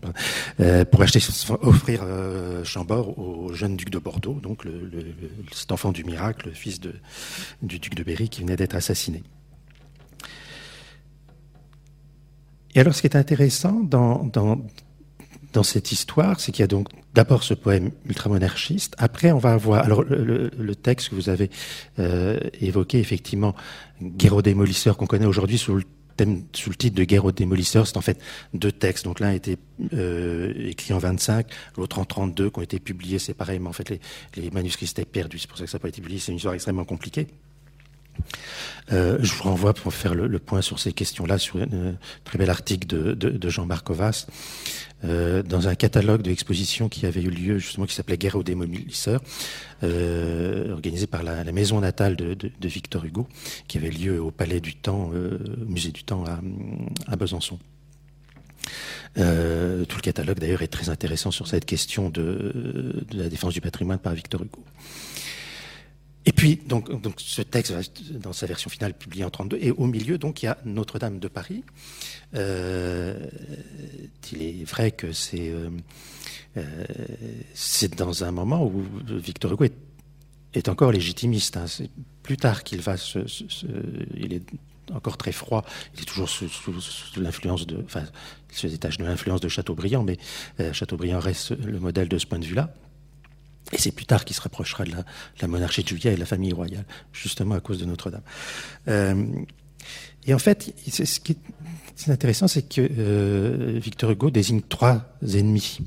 euh, pour acheter offrir euh, Chambord au jeune duc de Bordeaux, donc cet enfant du miracle, fils de, du duc de Berry qui venait d'être assassiné. Et alors, ce qui est intéressant dans, dans cette histoire, c'est qu'il y a donc d'abord ce poème ultramonarchiste. Après, on va avoir alors le, texte que vous avez euh, évoqué, effectivement, Guerre aux démolisseurs, qu'on connaît aujourd'hui sous le thème, sous le titre de Guerre aux démolisseurs. C'est en fait deux textes. Donc l'un a été euh, écrit en 25, l'autre en 32, qui ont été publiés séparément. En fait, les, manuscrits étaient perdus. C'est pour ça que ça n'a pas été publié. C'est une histoire extrêmement compliquée. Euh, je vous renvoie pour faire le, point sur ces questions-là sur un très bel article de, de, de Jean-Marc Ovas euh, dans un catalogue de l'exposition qui avait eu lieu justement qui s'appelait Guerre aux démolisseurs, euh, organisé par la, maison natale de, Victor Hugo, qui avait lieu au Palais du Temps, euh, au Musée du Temps à, Besançon. Euh, tout le catalogue d'ailleurs est très intéressant sur cette question de la défense du patrimoine par Victor Hugo. Et puis, donc, ce texte, dans sa version finale, publié en 32, et au milieu, donc, il y a Notre-Dame de Paris. Euh, il est vrai que c'est euh, euh, c'est dans un moment où Victor Hugo est, encore légitimiste. Hein. C'est plus tard qu'il va se, il est encore très froid. Il est toujours sous, l'influence de, enfin, il se détache de l'influence de Chateaubriand, mais Chateaubriand reste le modèle de ce point de vue-là. Et c'est plus tard qu'il se rapprochera de la, la, monarchie de Juillet et de la famille royale, justement à cause de Notre-Dame. Euh, et en fait, ce qui est intéressant, c'est que euh, Victor Hugo désigne trois ennemis.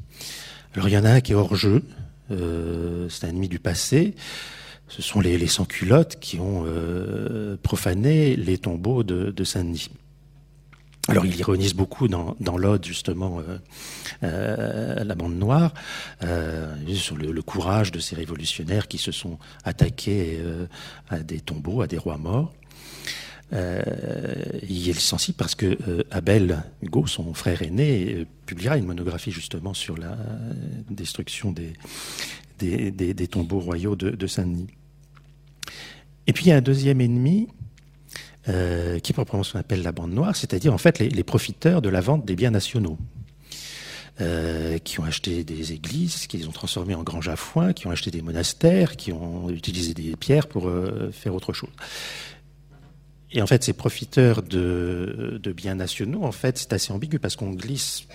Alors il y en a un qui est hors jeu, euh, c'est un ennemi du passé. Ce sont les, les sans-culottes qui ont euh, profané les tombeaux de, de Saint-Denis. Alors il ironise beaucoup dans, l'ode justement euh, euh, la bande noire euh, sur le, courage de ces révolutionnaires qui se sont attaqués à des tombeaux, à des rois morts. Il est sensible parce que Abel Hugo, son frère aîné, publiera une monographie justement sur la destruction des, tombeaux royaux de Saint-Denis. Et puis il y a un deuxième ennemi euh, qui est proprement ce qu'on appelle la bande noire, c'est-à-dire en fait les, profiteurs de la vente des biens nationaux. Euh, qui ont acheté des églises, qui les ont transformées en granges à foin, qui ont acheté des monastères, qui ont utilisé des pierres pour euh, faire autre chose. Et en fait, ces profiteurs de, biens nationaux, en fait, c'est assez ambigu parce qu'on glisse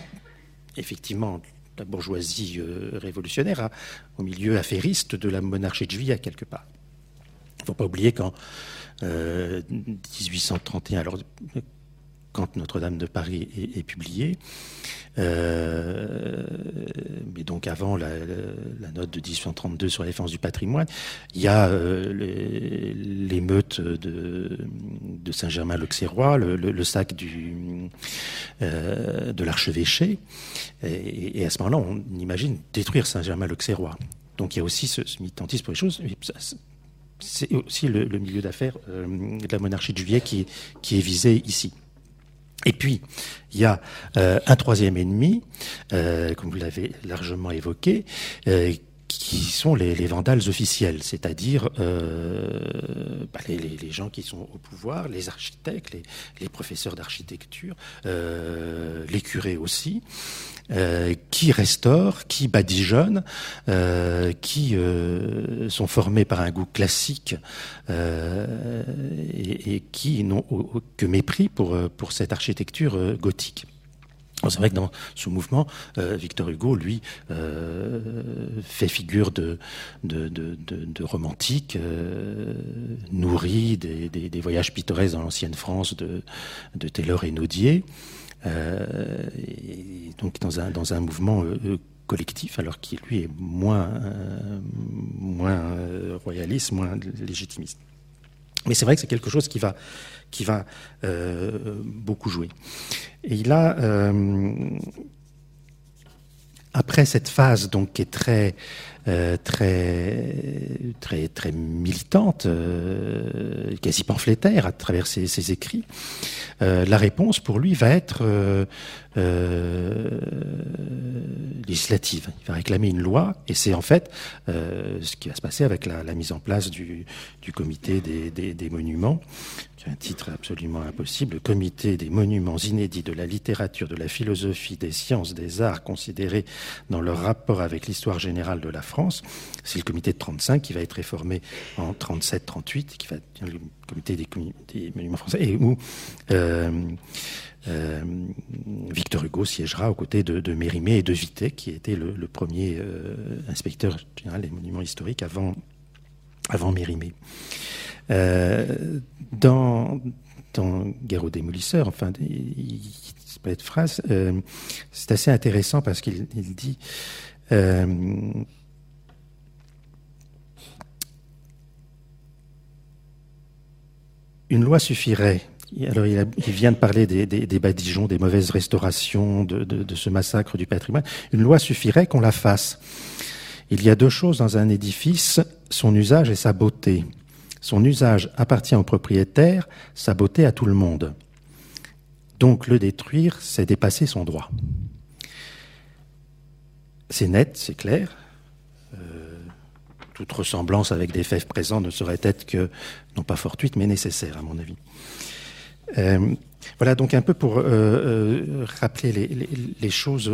effectivement la bourgeoisie révolutionnaire à, au milieu affairiste de la monarchie de juillet quelque part. faut pas oublier qu'en 1831, alors quand Notre-Dame de Paris est, publiée. Euh, mais donc avant la, note de 1832 sur la défense du patrimoine, il y a euh, l'émeute de, Saint-Germain-l'Auxerrois, le, sac euh, de l'archevêché, et, à ce moment-là, on imagine détruire Saint-Germain-l'Auxerrois. Donc il y a aussi ce, militantisme pour les choses. C'est aussi le, milieu d'affaires de la monarchie de Juillet qui, est visé ici. Et puis, il y a euh, un troisième ennemi, euh, comme vous l'avez largement évoqué, euh, qui sont les, vandales officiels, c'est-à-dire bah, les, gens qui sont au pouvoir, les architectes, les, professeurs d'architecture, les curés aussi, qui restaurent, qui badigeonnent, qui sont formés par un goût classique et, qui n'ont que mépris pour, pour cette architecture gothique. C'est vrai que dans ce mouvement, euh, Victor Hugo, lui, euh, fait figure de, romantique, euh, nourri des, voyages pittoresques dans l'ancienne France de, Taylor et Naudier, et donc dans un, mouvement collectif, alors qu'il lui est moins, moins royaliste, moins légitimiste. Mais c'est vrai que c'est quelque chose qui va, qui va beaucoup jouer. Et a, euh, après cette phase donc qui est très euh, très très très militante, euh, quasi pamphlétaire à travers ses, écrits, la réponse pour lui va être législative. Il va réclamer une loi, et c'est en fait ce qui va se passer avec la, mise en place du, comité des monuments, un titre absolument impossible, Comité des monuments inédits de la littérature, de la philosophie, des sciences, des arts considérés dans leur rapport avec l'histoire générale de la France. C'est le comité de 35 qui va être réformé en 37-38, qui va être le comité des, monuments français, et où euh, euh, Victor Hugo siégera aux côtés de, Mérimée et de Vité, qui était le, premier euh, inspecteur général des monuments historiques avant, avant Mérimée. Euh, dans, dans Guerre aux démolisseurs, enfin, cette phrase, euh, c'est assez intéressant parce qu'il dit euh, une loi suffirait. Alors, il, vient de parler des, des, badigeons, des mauvaises restaurations, de, ce massacre du patrimoine. Une loi suffirait qu'on la fasse. Il y a deux choses dans un édifice, son usage et sa beauté. Son usage appartient au propriétaire, sa beauté à tout le monde. Donc le détruire, c'est dépasser son droit. C'est net, c'est clair. Euh, toute ressemblance avec des faits présents ne serait être que, non pas fortuite, mais nécessaire, à mon avis. Euh, voilà donc un peu pour euh, rappeler les, choses,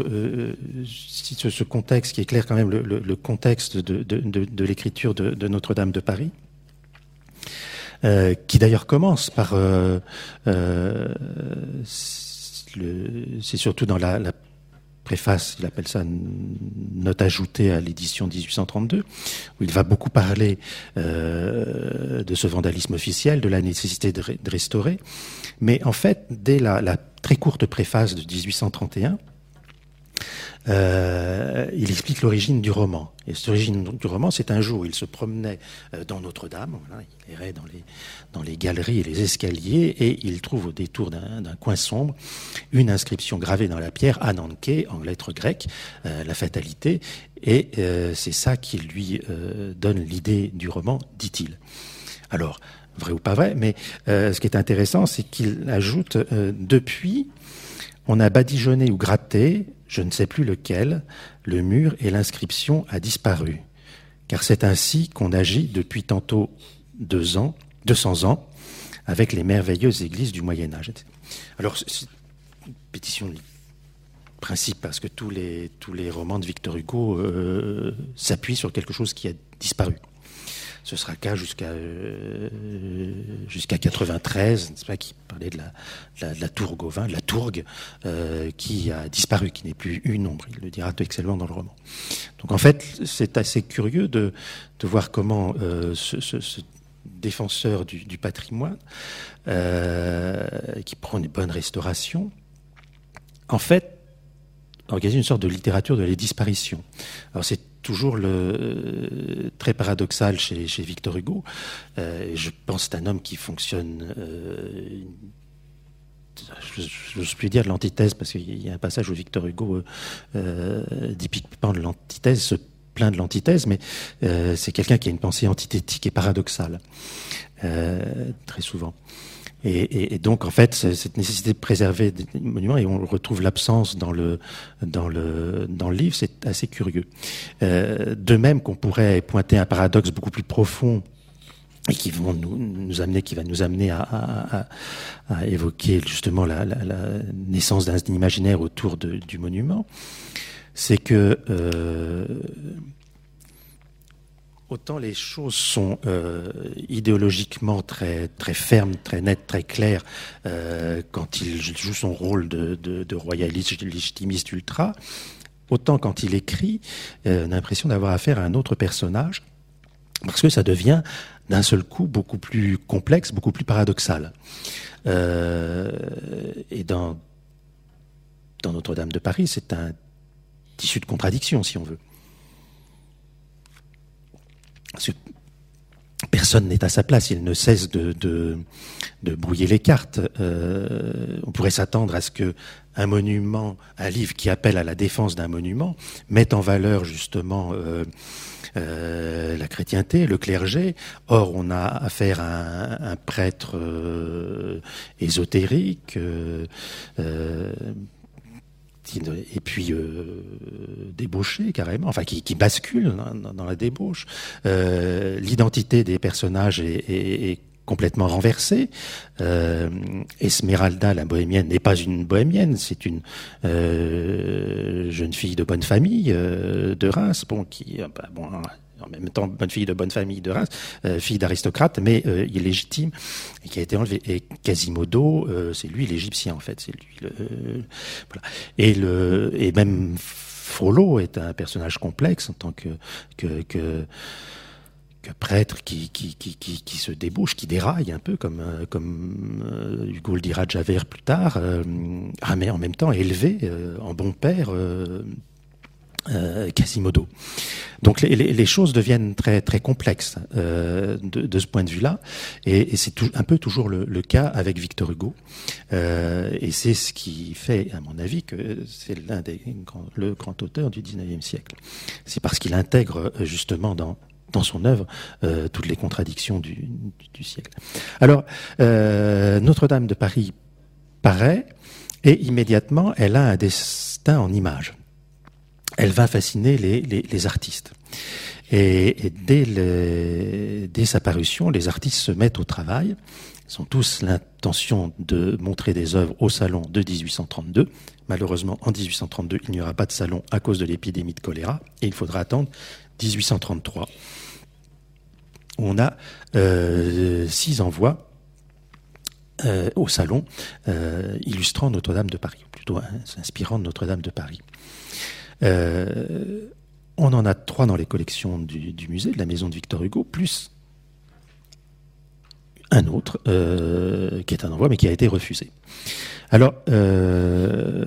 ce, contexte qui est clair quand même, le, contexte de l'écriture de Notre-Dame de Paris. Euh, qui d'ailleurs commence par... Euh, euh, c'est surtout dans la, préface, il appelle ça note ajoutée à l'édition 1832, où il va beaucoup parler de ce vandalisme officiel, de la nécessité de, restaurer. Mais en fait, dès la, très courte préface de 1831, euh, il explique l'origine du roman. Et cette origine du roman, c'est un jour, il se promenait euh, dans Notre-Dame, il errait dans les, galeries et les escaliers, et il trouve au détour d'un coin sombre une inscription gravée dans la pierre, Ananke, en lettres grecques, euh, la fatalité, et c'est ça qui lui donne l'idée du roman, dit-il. Alors, vrai ou pas vrai, mais ce qui est intéressant, c'est qu'il ajoute, depuis, on a badigeonné ou gratté je ne sais plus lequel, le mur et l'inscription a disparu. Car c'est ainsi qu'on agit depuis tantôt deux ans, 200 ans, avec les merveilleuses églises du Moyen Âge. Alors, c'est une pétition de principe, parce que tous les, tous les romans de Victor Hugo euh, s'appuient sur quelque chose qui a disparu ce sera cas jusqu'à euh, jusqu'à 93, pas, qui parlait de la, de la tour Gauvin, de la tourgue, euh, qui a disparu, qui n'est plus une ombre. Il le dira excellemment dans le roman. Donc en fait, c'est assez curieux de, de voir comment euh, ce, défenseur du, patrimoine, qui prend une bonne restauration, en fait, organise une sorte de littérature de la disparition. Alors c'est toujours le, euh, très paradoxal chez, Victor Hugo. Euh, je pense que c'est un homme qui fonctionne, euh, je n'ose plus dire l'antithèse, parce qu'il y a un passage où Victor Hugo dit piquement de l'antithèse, se plaint de l'antithèse, mais c'est quelqu'un qui a une pensée antithétique et paradoxale, très souvent. Et, et, donc, en fait, cette nécessité de préserver des monuments, et on retrouve l'absence dans le, dans, le, dans le livre, c'est assez curieux. Euh, de même qu'on pourrait pointer un paradoxe beaucoup plus profond et qui vont nous, nous amener, qui va nous amener à, à, à évoquer justement la, la, la naissance d'un imaginaire autour de, du monument, c'est que euh, autant les choses sont euh, idéologiquement très fermes, très nettes, très claires euh, quand il joue son rôle de, de, royaliste, légitimiste ultra, autant quand il écrit, euh, on a l'impression d'avoir affaire à un autre personnage parce que ça devient d'un seul coup beaucoup plus complexe, beaucoup plus paradoxal. et dans dans Notre-Dame de Paris, c'est un tissu de contradiction, si on veut. Personne n'est à sa place, il ne cesse de, brouiller les cartes. Euh, on pourrait s'attendre à ce que un monument, un livre qui appelle à la défense d'un monument, mette en valeur justement euh, euh, la chrétienté, le clergé. Or, on a affaire à un prêtre ésotérique et puis euh, carrément, enfin qui, bascule dans, la débauche. Euh, L'identité des personnages est, complètement renversée. Euh, Esmeralda, la bohémienne, n'est pas une bohémienne, c'est une euh, jeune fille de bonne famille de Reims, bon, qui, bah, bon, en même temps bonne fille de bonne famille de race, euh, fille d'aristocrate, mais euh, illégitime, et qui a été enlevé. Et Quasimodo, euh, c'est lui l'égyptien en fait, c'est lui voilà. Et le et même Frollo est un personnage complexe en tant que que, que prêtre qui, qui, qui, qui, se débouche, qui déraille un peu, comme, comme Hugo le dira Javert plus tard, mais en même temps élevé en bon père euh, Quasimodo. Donc les, les, choses deviennent très très complexes euh, de, de, ce point de vue-là, et, et c'est un peu toujours le, le, cas avec Victor Hugo, euh, et c'est ce qui fait, à mon avis, que c'est l'un des le grand auteur du 19e siècle. C'est parce qu'il intègre euh, justement dans dans son œuvre euh, toutes les contradictions du, du siècle. Alors euh, Notre-Dame de Paris paraît, et immédiatement elle a un destin en images elle va fasciner les, artistes. Et, dès, sa parution, les artistes se mettent au travail. Ils ont tous l'intention de montrer des œuvres au salon de 1832. Malheureusement, en 1832, il n'y aura pas de salon à cause de l'épidémie de choléra et il faudra attendre 1833. On a euh, six envois euh, au salon euh, illustrant Notre-Dame de Paris, ou plutôt hein, s'inspirant de Notre-Dame de Paris. Euh, on en a trois dans les collections du, musée, de la maison de Victor Hugo, plus un autre euh, qui est un envoi mais qui a été refusé. Alors, euh,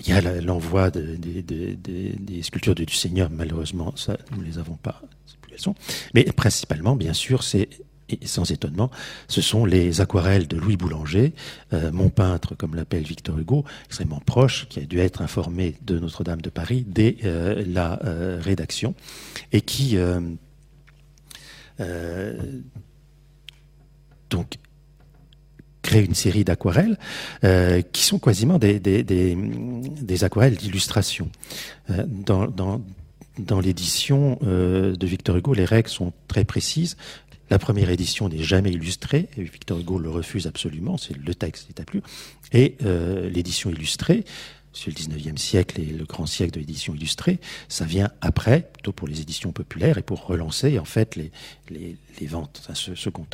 il y a l'envoi de, de, de, des sculptures du Seigneur, malheureusement, ça, nous ne les avons pas, mais principalement, bien sûr, c'est et sans étonnement, ce sont les aquarelles de Louis Boulanger, euh, mon peintre, comme l'appelle Victor Hugo, extrêmement proche, qui a dû être informé de Notre-Dame de Paris dès euh, la euh, rédaction, et qui donc crée une série d'aquarelles qui sont quasiment des, aquarelles d'illustration. dans l'édition de Victor Hugo, les règles sont très précises. La première édition n'est jamais illustrée, Victor Hugo le refuse absolument, c'est le texte est à plus. Et euh, l'édition illustrée, c'est le 19e siècle et le grand siècle de l'édition illustrée, ça vient après, plutôt pour les éditions populaires et pour relancer en fait les, ventes à ce second.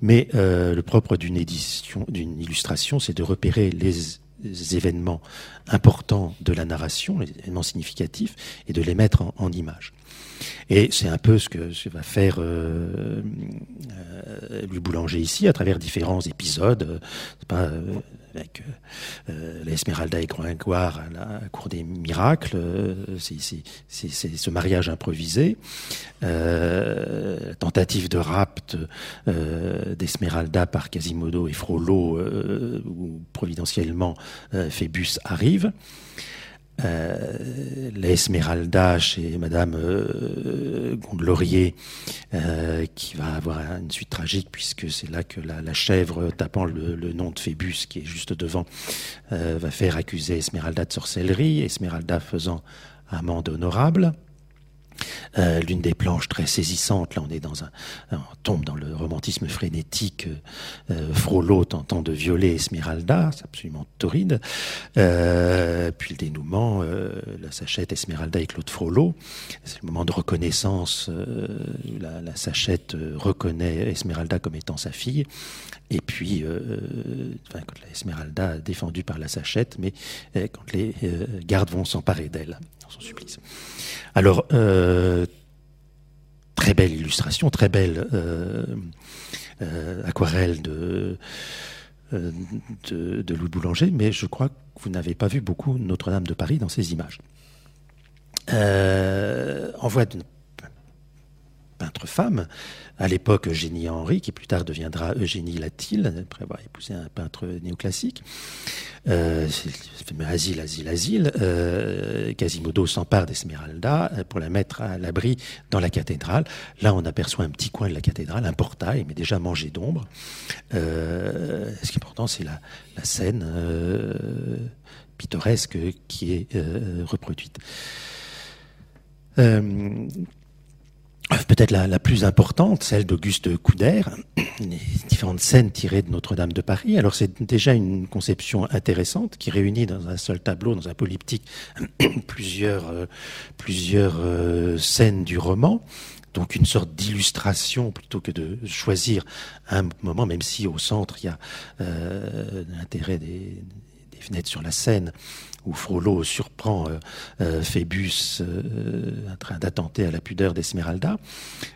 Mais euh, le propre d'une édition, d'une illustration, c'est de repérer les événements importants de la narration, les événements significatifs, et de les mettre en, images. Et c'est un peu ce que, va faire euh, euh, Boulanger ici, à travers différents épisodes, euh, pas, euh, avec euh, et Gringoire à la cour des miracles, c'est ce mariage improvisé, tentative de rapt d'Esmeralda par Quasimodo et Frollo, où providentiellement Phébus arrive euh, l'Esmeralda chez Madame euh, Gondelaurier, euh, qui va avoir une suite tragique puisque c'est là que la, chèvre tapant le, nom de Phébus qui est juste devant va faire accuser Esmeralda de sorcellerie, Esmeralda faisant amende honorable. Euh, l'une des planches très saisissantes, là on tombe dans le romantisme frénétique, euh, euh, Frollo tentant de violer Esmeralda, c'est absolument torride. Euh, puis le dénouement, la sachette Esmeralda et Claude Frollo, c'est le moment de reconnaissance, la, la, sachette reconnaît Esmeralda comme étant sa fille, et puis quand la Esmeralda défendue par la sachette, mais quand les gardes vont s'emparer d'elle dans son supplice. Alors, très belle illustration, très belle euh, euh, aquarelle de, de, Louis Boulanger, mais je crois que vous n'avez pas vu beaucoup Notre-Dame de Paris dans ces images. d'une peintre femme, à l'époque Eugénie Henry, qui plus tard deviendra Eugénie Latil, après avoir épousé un peintre néoclassique. Euh, asile, asile, asile. Euh, Quasimodo s'empare d'Esmeralda pour la mettre à l'abri dans la cathédrale. Là, on aperçoit un petit coin de la cathédrale, un portail, mais déjà mangé d'ombre. Euh, ce qui est important, c'est la, scène euh, pittoresque qui est euh, reproduite. Euh, peut-être la, plus importante, celle d'Auguste Couder, les différentes scènes tirées de Notre-Dame de Paris. Alors c'est déjà une conception intéressante qui réunit dans un seul tableau, dans un polyptyque, [coughs] plusieurs, euh, plusieurs euh, scènes du roman. Donc une sorte d'illustration plutôt que de choisir un moment, même si au centre il y a l'intérêt des, fenêtres sur la Seine où Frollo surprend euh, euh, Phébus euh, en train d'attenter à la pudeur d'Esmeralda,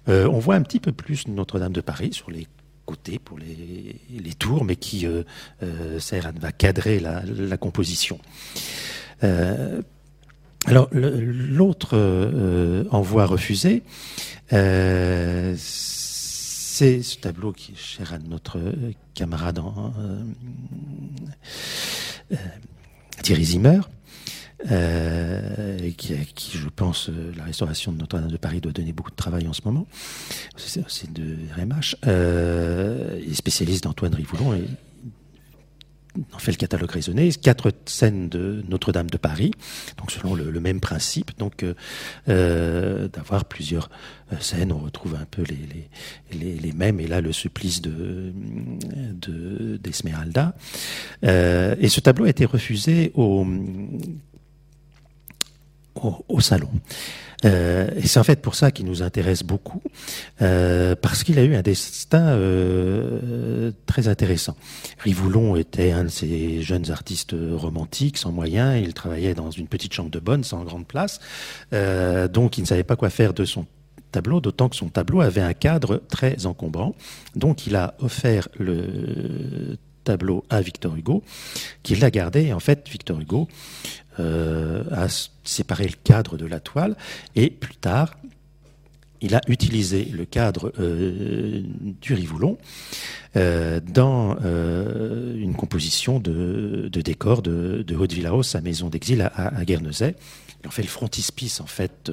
on voit un petit peu plus Notre-Dame de Paris sur les côtés pour les, tours, mais qui va cadrer la, composition. alors l'autre envoi refusé, c'est ce tableau qui est cher à notre camarade Thierry Zimmer, euh, qui, je pense, euh, la restauration de Notre-Dame de Paris doit donner beaucoup de travail en ce moment. C'est de RMH. Euh, il est spécialiste d'Antoine Rivoulon en fait le catalogue raisonné, quatre scènes de Notre-Dame de Paris, donc selon le, même principe, donc euh, euh d'avoir plusieurs euh, scènes, on retrouve un peu les, les, les, les mêmes, et là le supplice de d'Esmeralda. De, euh, et ce tableau a été refusé au, au, salon. Euh, et c'est en fait pour ça qu'il nous intéresse beaucoup, euh, parce qu'il a eu un destin euh, très intéressant. Rivoulon était un de ces jeunes artistes romantiques, sans moyens. Il travaillait dans une petite chambre de bonne, sans grande place. Donc il ne savait pas quoi faire de son tableau, d'autant que son tableau avait un cadre très encombrant. Donc il a offert le tableau à Victor Hugo, qui l'a gardé. Et en fait, Victor Hugo euh, a séparé le cadre de la toile et plus tard, il a utilisé le cadre euh, du Rivoulon euh, dans euh, une composition de, décor de, Haute-Villaros, sa maison d'exil à, à Guernesey. Il en fait le frontispice en fait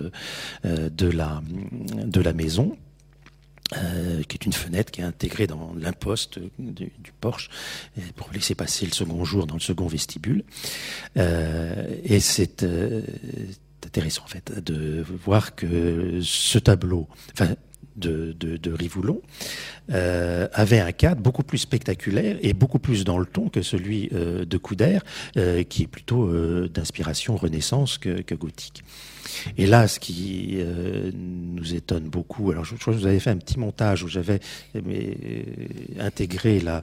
de la maison euh, qui est une fenêtre qui est intégrée dans l'imposte du, du, porche pour laisser passer le second jour dans le second vestibule. Euh, et c'est euh, intéressant en fait de voir que ce tableau, enfin de, de, Rivoulon euh, avait un cadre beaucoup plus spectaculaire et beaucoup plus dans le ton que celui euh, de Couder, euh, qui est plutôt d'inspiration Renaissance que, que, gothique. Et là, ce qui nous étonne beaucoup, alors je, crois que vous avez fait un petit montage où j'avais intégré là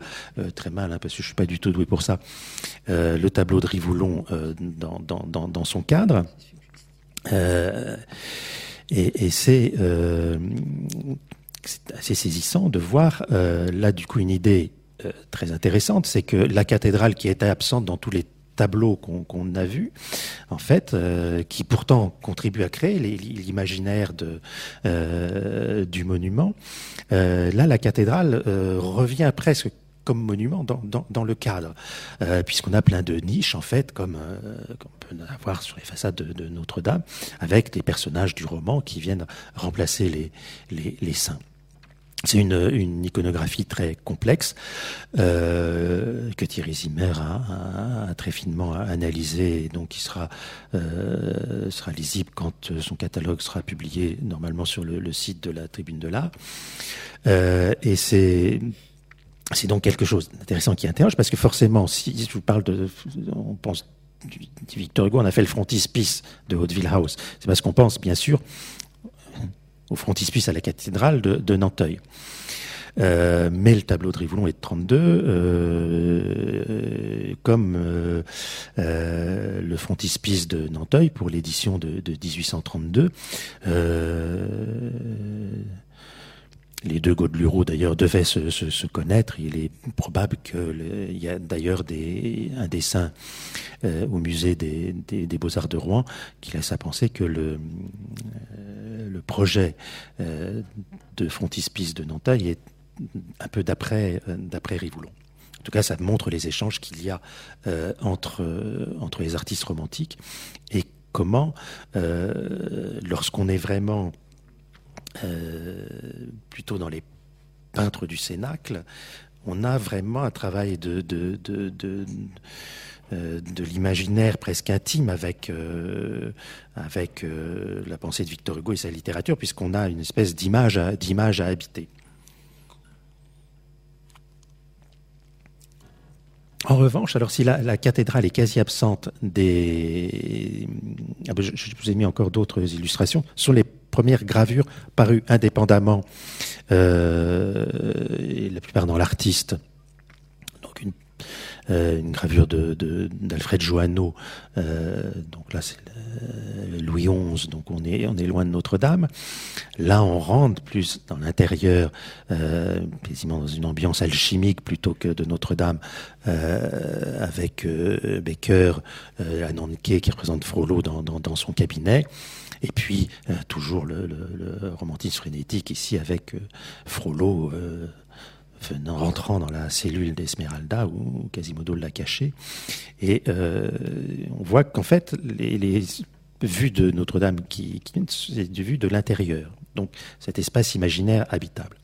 très mal, hein, parce que je suis pas du tout doué pour ça, le tableau de Rivoulon dans, son cadre. Et, c'est euh, assez saisissant de voir euh, là du coup une idée euh, très intéressante, c'est que la cathédrale qui était absente dans tous les tableaux qu'on a vus, en fait, euh, qui pourtant contribue à créer l'imaginaire euh, du monument. Euh, là, la cathédrale revient presque comme monument dans, le cadre, puisqu'on a plein de niches, en fait, comme, on peut avoir sur les façades de, Notre-Dame, avec des personnages du roman qui viennent remplacer les saints. C'est une, iconographie très complexe euh, que Thierry Zimmer a, très finement analysé, et donc qui sera euh, sera lisible quand son catalogue sera publié normalement sur le, site de la Tribune de l'Art. Euh, et c'est donc quelque chose d'intéressant qui interroge parce que forcément, si je vous parle de, on pense Victor Hugo, on a fait le frontispice de Hauteville House. C'est parce qu'on pense bien sûr au frontispice à la cathédrale de, de Nanteuil. Euh, mais le tableau de Rivoulon est de 32, euh, comme euh, le frontispice de Nanteuil pour l'édition de 1832 les deux Godelureau d'ailleurs devaient se, connaître. Il est probable qu'il y a d'ailleurs un dessin euh, au musée des, Beaux-Arts de Rouen qui laisse à penser que le, euh, projet euh, de frontispice de Nantaille est un peu d'après Rivoulon. En tout cas, ça montre les échanges qu'il y a entre les artistes romantiques et comment, lorsqu'on est vraiment euh, plutôt dans les peintres du Cénacle, on a vraiment un travail de, de, de, de euh, l'imaginaire presque intime avec euh, avec la pensée de Victor Hugo et sa littérature puisqu'on a une espèce d'image d'image à habiter. En revanche, alors si la, cathédrale est quasi absente des... Ah ben je, je, vous ai mis encore d'autres illustrations, sur les premières gravures parues indépendamment, euh, la plupart dans l'artiste. Donc une, euh, gravure d'Alfred de, Joanneau, euh, donc là c'est Louis XI, donc on est, on est loin de Notre-Dame. Là on rentre plus dans l'intérieur, quasiment dans une ambiance alchimique plutôt que de Notre-Dame, avec euh, Becker, euh, qui représente Frollo dans son cabinet. Et puis, euh, toujours le, romantisme frénétique ici avec euh, Frollo euh, venant, rentrant dans la cellule d'Esmeralda où Quasimodo l'a caché. Et on voit qu'en fait, les, vues de Notre-Dame, qui, qui c'est des vues de l'intérieur. Donc, cet espace imaginaire habitable.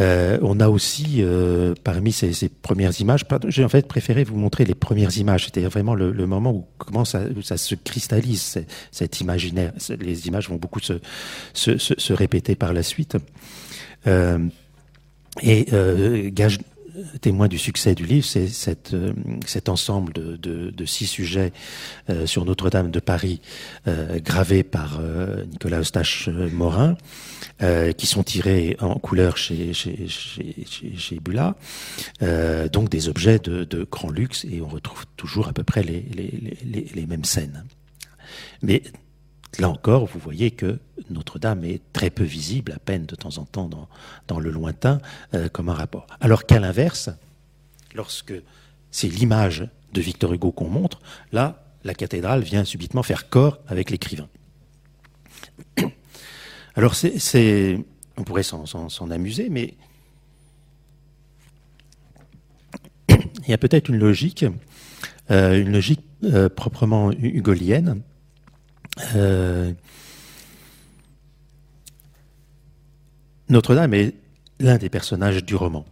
Euh, on a aussi, euh, parmi ces, premières images, j'ai en fait préféré vous montrer les premières images. C'était vraiment le, moment où ça, où ça se cristallise, cet imaginaire. Les images vont beaucoup se, se, se, répéter par la suite. Euh, et gage témoin du succès du livre, c'est euh, cet ensemble de, six sujets euh, sur Notre-Dame de Paris, euh, gravés par Nicolas Eustache Morin, qui sont tirés en couleur chez, chez, donc des objets de, grand luxe, et on retrouve toujours à peu près les, mêmes scènes. Là encore, vous voyez que Notre-Dame est très peu visible, à peine de temps en temps dans, le lointain, euh, comme un rapport. Alors qu'à l'inverse, lorsque c'est l'image de Victor Hugo qu'on montre, là, la cathédrale vient subitement faire corps avec l'écrivain. [coughs] Alors on pourrait s'en amuser, mais [coughs] il y a peut-être une logique, euh, une logique euh, proprement hugolienne, euh, Notre-Dame est l'un des personnages du roman.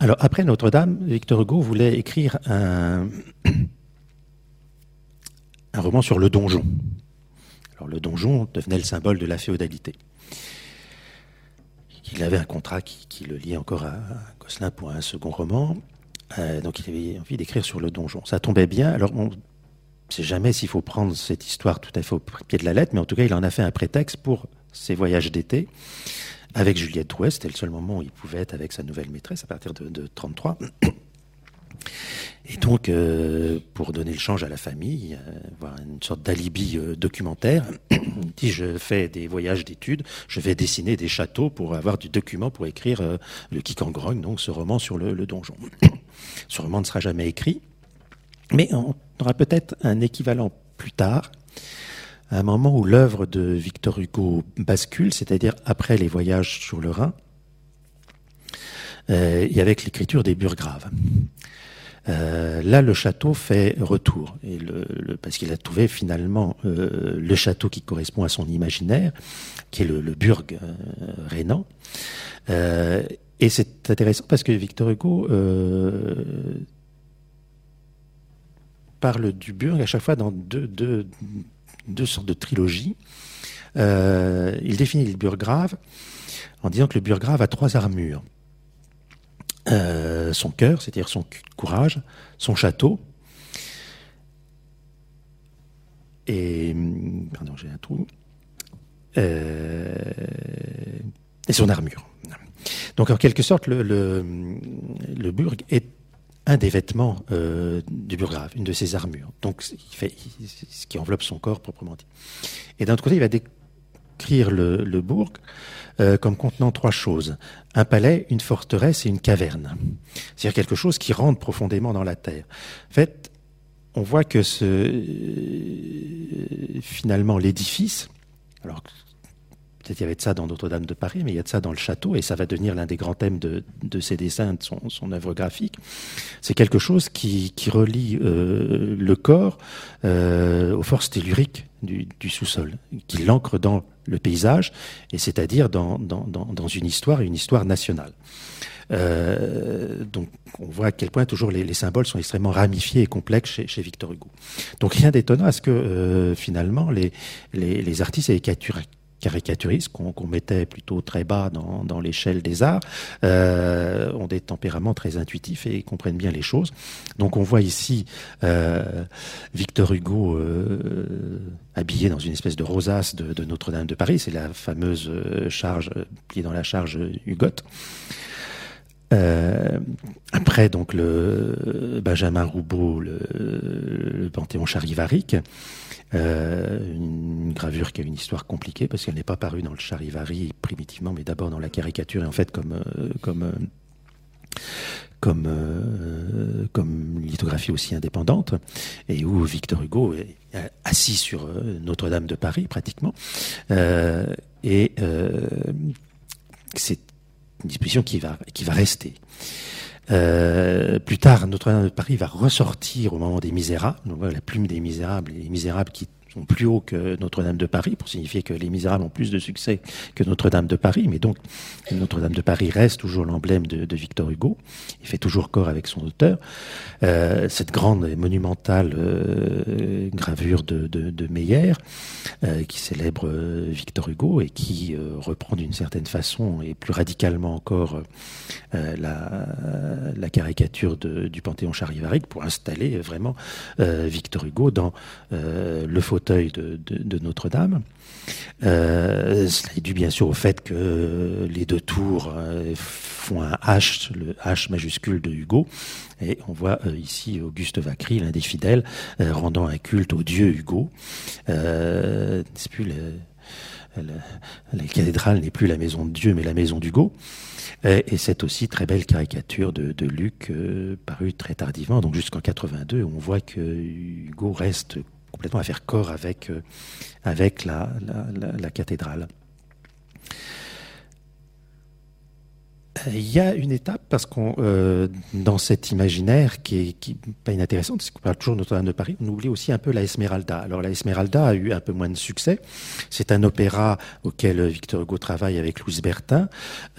Alors après Notre-Dame, Victor Hugo voulait écrire un, [coughs] roman sur le donjon. Alors le donjon devenait le symbole de la féodalité. qu'il avait un contrat qui, le liait encore à, Gosselin pour un second roman. donc il avait envie d'écrire sur le donjon. Ça tombait bien. Alors on ne sait jamais s'il faut prendre cette histoire tout à fait au pied de la lettre, mais en tout cas il en a fait un prétexte pour ses voyages d'été avec Juliette Drouet. C'était le seul moment où il pouvait être avec sa nouvelle maîtresse à partir de, de 33. Et donc, euh, pour donner le change à la famille, euh, voir une sorte d'alibi euh, documentaire, il dit je fais des voyages d'études, je vais dessiner des châteaux pour avoir du document pour écrire le Kikangrogne, donc ce roman sur le donjon. ce roman ne sera jamais écrit, mais on aura peut-être un équivalent plus tard, à un moment où l'œuvre de Victor Hugo bascule, c'est-à-dire après les voyages sur le Rhin, et avec l'écriture des Burgraves. Euh, là, le château fait retour, parce qu'il a trouvé finalement euh, le château qui correspond à son imaginaire, qui est le, Burg euh, rénan. Euh, et c'est intéressant parce que Victor Hugo parle du Burg à chaque fois dans deux, sortes de trilogies. il définit le Burgrave en disant que le Burgrave a trois armures. Euh, son cœur, c'est-à-dire son courage, son château, et pardon, j'ai un trou, euh, et son armure. Donc en quelque sorte, le, le, burg est un des vêtements euh, du burgrave, une de ses armures. Donc ce qui enveloppe son corps proprement dit. Et d'un autre côté, il va décrire le, bourg euh, comme contenant trois choses. Un palais, une forteresse et une caverne. C'est-à-dire quelque chose qui rentre profondément dans la terre. En fait, on voit que euh, finalement l'édifice, alors peut-être il y avait de ça dans Notre-Dame de Paris, mais il y a de ça dans le château, et ça va devenir l'un des grands thèmes de, de ses dessins, de son, son œuvre graphique. C'est quelque chose qui, qui relie euh, le corps euh, aux forces telluriques du, du sous-sol, qui l'ancre dans le paysage, et c'est-à-dire dans, dans, dans, une histoire, une histoire nationale. Euh, donc on voit à quel point toujours les, les, symboles sont extrêmement ramifiés et complexes chez, chez Victor Hugo. Donc rien d'étonnant à ce que euh, finalement les, les, les artistes et les caricaturistes qu'on mettait plutôt très bas dans, dans l'échelle des arts euh, ont des tempéraments très intuitifs et comprennent bien les choses. Donc on voit ici euh, Victor Hugo euh, habillé dans une espèce de rosace de, Notre-Dame de Paris, c'est la fameuse charge pliée dans la charge Hugotte. Euh, après, donc, le Benjamin Roubaud, le, Panthéon charivarique, euh, une gravure qui a une histoire compliquée parce qu'elle n'est pas parue dans le charivari primitivement, mais d'abord dans la caricature et en fait comme euh, comme euh, comme euh, comme lithographie aussi indépendante et où Victor Hugo est assis sur Notre-Dame de Paris pratiquement. Et c'est une disposition qui va qui va rester. Euh, plus tard, Notre-Dame de Paris va ressortir au moment des Misérables. La plume des Misérables, les Misérables qui plus hauts que Notre-Dame de Paris, pour signifier que les Misérables ont plus de succès que Notre-Dame de Paris. Mais donc, Notre-Dame de Paris reste toujours l'emblème de, Victor Hugo. Il fait toujours corps avec son auteur. Euh, cette grande et monumentale euh, gravure de, de, euh, qui célèbre Victor Hugo et qui reprend d'une certaine façon et plus radicalement encore la, la, caricature du Panthéon charivarique pour installer vraiment Victor Hugo dans le fauteuil de, Notre-Dame. Euh, cela est dû bien sûr au fait que les deux tours euh, font un H, le H majuscule de Hugo. Et on voit euh, ici Auguste Vacry, l'un des fidèles, rendant un culte au dieu Hugo. c'est plus la cathédrale n'est plus la maison de Dieu, mais la maison d'Hugo. Et, c'est aussi très belle caricature de, Luc, parue très tardivement, donc jusqu'en 82, on voit que Hugo reste complètement à faire corps avec, euh, la, cathédrale. Il y a une étape parce qu'on euh, dans cet imaginaire qui est, qui pas inintéressante, c'est qu'on parle toujours de Notre-Dame de Paris, on oublie aussi un peu la Esmeralda. Alors la Esmeralda a eu un peu moins de succès. C'est un opéra auquel Victor Hugo travaille avec Louis Bertin.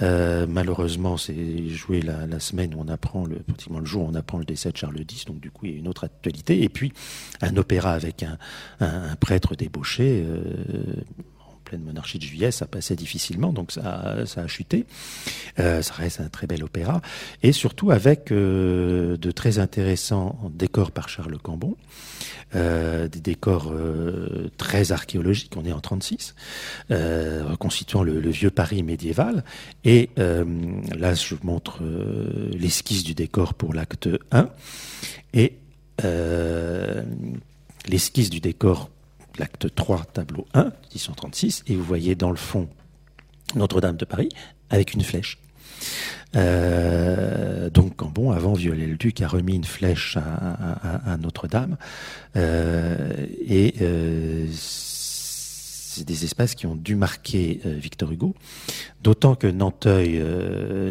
Euh, malheureusement, c'est joué la, semaine où on apprend le pratiquement le jour où on apprend le décès de Charles X, donc du coup il y a une autre actualité. Et puis un opéra avec un, prêtre débauché. Euh, pleine monarchie de juillet, ça passait difficilement, donc ça, a chuté. Euh, ça reste un très bel opéra, et surtout avec euh, de très intéressants décors par Charles Cambon, euh, des décors très archéologiques, on est en 36, euh, reconstituant le, le, vieux Paris médiéval. Et là, je vous montre l'esquisse du décor pour l'acte 1. Et l'esquisse du décor, l'acte 3, tableau 1, 1836, et vous voyez dans le fond Notre-Dame de Paris avec une flèche. Euh, donc Cambon, avant Viollet-le-Duc, a remis une flèche à, Notre-Dame. Euh, et euh, c'est des espaces qui ont dû marquer Victor Hugo, d'autant que Nanteuil,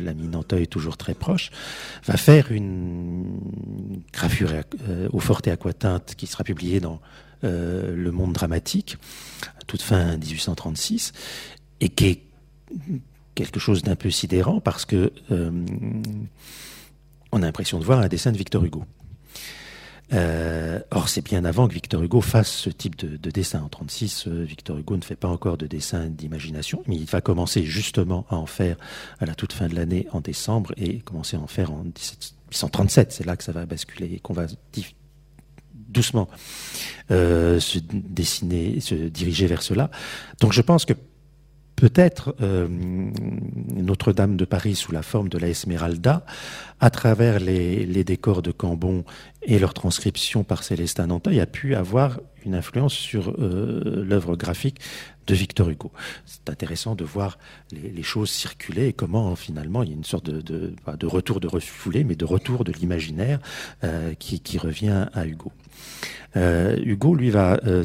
l'ami Nanteuil toujours très proche, va faire une gravure au Forte Aquatinte qui sera publiée dans Le Monde dramatique, toute fin 1836, et qui est quelque chose d'un peu sidérant parce que on a l'impression de voir un dessin de Victor Hugo. Euh, or, c'est bien avant que Victor Hugo fasse ce type de, de dessin. En 36, euh, Victor Hugo ne fait pas encore de dessin d'imagination, mais il va commencer justement à en faire à la toute fin de l'année, en décembre, et commencer à en faire en 1737. C'est là que ça va basculer et qu'on va doucement euh, se dessiner, se diriger vers cela. Donc, je pense que peut-être euh, Notre-Dame de Paris sous la forme de la Esmeralda, à travers les, décors de Cambon et leur transcription par Célestin Nanteuil, a pu avoir une influence sur euh, l'œuvre graphique de Victor Hugo. C'est intéressant de voir les, choses circuler et comment finalement il y a une sorte de, retour de refoulé, mais de retour de l'imaginaire qui, revient à Hugo. Euh, Hugo, lui, va euh,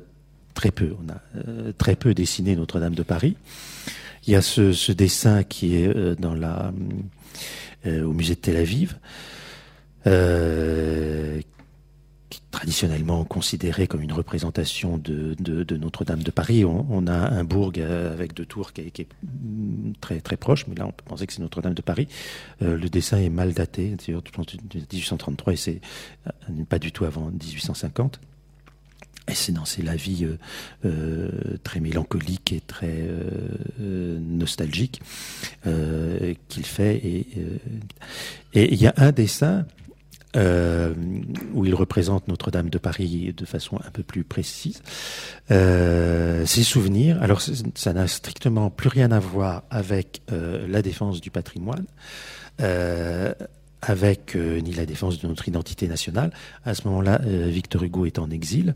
très peu. On a euh, très peu dessiné Notre-Dame de Paris. Il y a ce, dessin qui est dans la, au musée de Tel Aviv, traditionnellement considéré comme une représentation de, Notre-Dame de Paris. On, a un bourg avec deux tours qui est, est, très très proche, mais là on peut penser que c'est Notre-Dame de Paris. le dessin est mal daté, de 1833 et c'est pas du tout avant 1850. Et c'est dans la vie euh, euh, très mélancolique et très euh, nostalgique euh, qu'il fait. Et il y a un dessin où il représente Notre-Dame de Paris de façon un peu plus précise. ses souvenirs, alors ça n'a strictement plus rien à voir avec la défense du patrimoine avec euh, ni la défense de notre identité nationale. À ce moment-là, euh, Victor Hugo est en exil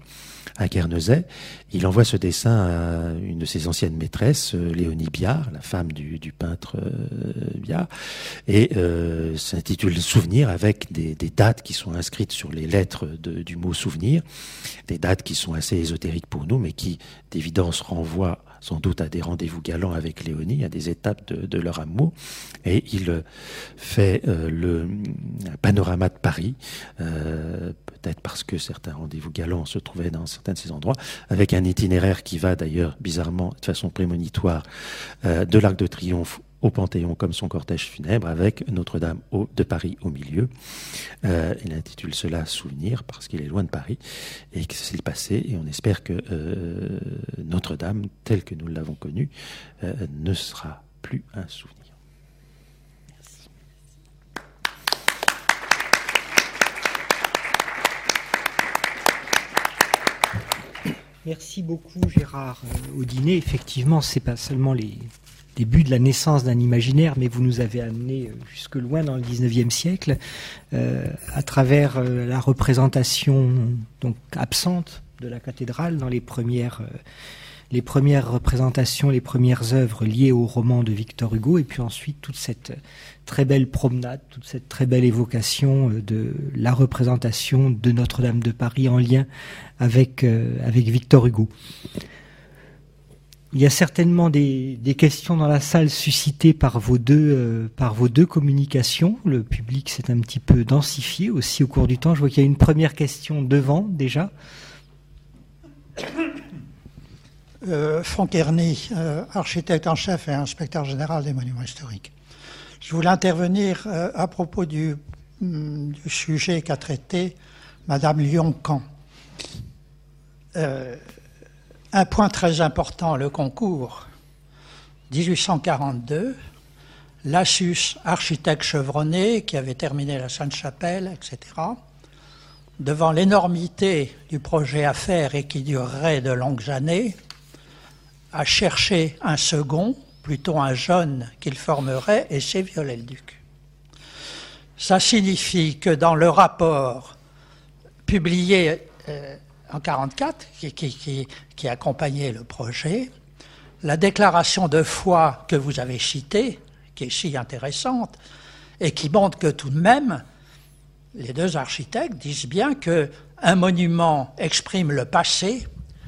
à Guernesey. Il envoie ce dessin à une de ses anciennes maîtresses, euh, Léonie Biard, la femme du, peintre Biard, et s'intitule Souvenir avec des, dates qui sont inscrites sur les lettres du mot souvenir, des dates qui sont assez ésotériques pour nous, mais qui d'évidence renvoient sans doute à des rendez-vous galants avec Léonie, à des étapes de, leur amour. Et il fait euh, le panorama de Paris, euh, peut-être parce que certains rendez-vous galants se trouvaient dans certains de ces endroits, avec un itinéraire qui va d'ailleurs bizarrement, de façon prémonitoire, euh, de l'Arc de Triomphe au Panthéon comme son cortège funèbre avec Notre-Dame de Paris au milieu. Euh, il intitule cela Souvenir parce qu'il est loin de Paris et que c'est le passé et on espère que euh, Notre-Dame, telle que nous l'avons connue, euh, ne sera plus un souvenir. Merci. Merci beaucoup Gérard Audinet. Effectivement, c'est pas seulement les début de la naissance d'un imaginaire, mais vous nous avez amené jusque loin dans le 19e siècle, euh, à travers euh, la représentation donc absente de la cathédrale dans les premières, euh, représentations, les premières œuvres liées au roman de Victor Hugo, et puis ensuite toute cette très belle promenade, toute cette très belle évocation de la représentation de Notre-Dame de Paris en lien avec Victor Hugo. Il y a certainement des, questions dans la salle suscitées par vos deux, euh, par vos deux communications. Le public s'est un petit peu densifié aussi au cours du temps. Je vois qu'il y a une première question devant déjà. Euh, Franck Erny, euh, architecte en chef et inspecteur général des monuments historiques. Je voulais intervenir euh, à propos du, du sujet qu'a traité Madame Lyon-Camp. Un point très important, le concours 1842, Lassus, architecte chevronné, qui avait terminé la Sainte-Chapelle, etc., devant l'énormité du projet à faire et qui durerait de longues années, a cherché un second, plutôt un jeune qu'il formerait, et c'est Viollet-le-Duc. Ça signifie que dans le rapport publié euh, en 1944, qui, accompagnait le projet, la déclaration de foi que vous avez citée, qui est si intéressante, et qui montre que tout de même, les deux architectes disent bien qu'un monument exprime le passé,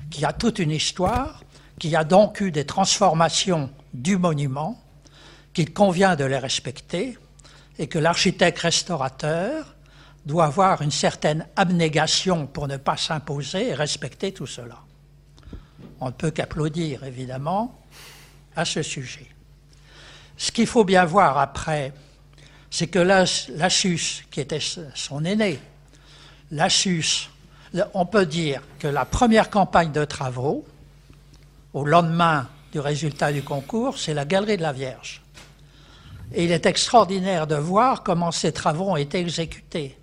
qu'il y a toute une histoire, qu'il y a donc eu des transformations du monument, qu'il convient de les respecter, et que l'architecte restaurateur doit avoir une certaine abnégation pour ne pas s'imposer et respecter tout cela. On ne peut qu'applaudir, évidemment, à ce sujet. Ce qu'il faut bien voir après, c'est que Lassus, qui était son aîné, Lassus, on peut dire que la première campagne de travaux, au lendemain du résultat du concours, c'est la Galerie de la Vierge. Et il est extraordinaire de voir comment ces travaux ont été exécutés.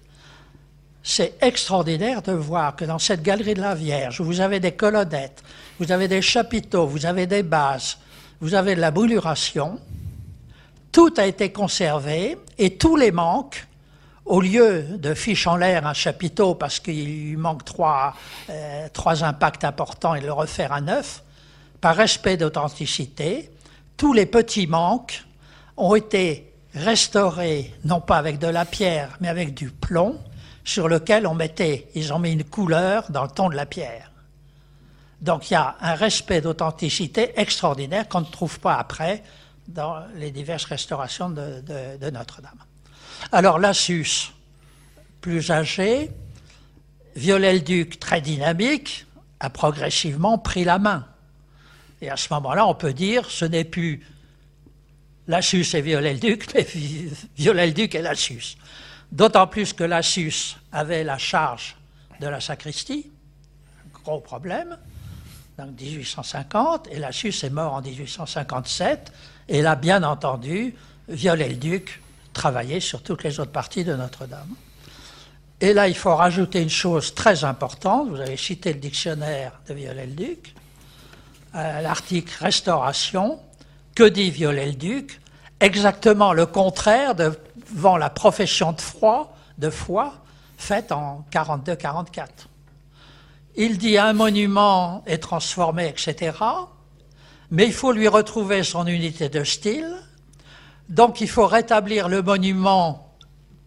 C'est extraordinaire de voir que dans cette Galerie de la Vierge, vous avez des colonnettes, vous avez des chapiteaux, vous avez des bases, vous avez de la brûluration, tout a été conservé et tous les manques, au lieu de fiche en l'air un chapiteau parce qu'il manque trois, euh, trois impacts importants et le refaire à neuf, par respect d'authenticité, tous les petits manques ont été restaurés, non pas avec de la pierre, mais avec du plomb, sur lequel on mettait, ils ont mis une couleur dans le ton de la pierre. Donc il y a un respect d'authenticité extraordinaire qu'on ne trouve pas après dans les diverses restaurations de, Notre-Dame. Alors Lassus, plus âgé, Viollet-le-Duc, très dynamique, a progressivement pris la main. Et à ce moment-là, on peut dire ce n'est plus Lassus et Viollet-le-Duc, [laughs] mais Viollet-le-Duc et Lassus. D'autant plus que Lassus avait la charge de la sacristie, gros problème, donc 1850, et Lassus est mort en 1857, et là, bien entendu, Viollet-le-Duc travaillait sur toutes les autres parties de Notre-Dame. Et là, il faut rajouter une chose très importante, vous avez cité le dictionnaire de Viollet-le-Duc, euh, l'article Restauration, que dit Viollet-le-Duc Exactement le contraire devant la profession de foi, de foi faite en 42-44. Il dit un monument est transformé, etc mais il faut lui retrouver son unité de style. Donc il faut rétablir le monument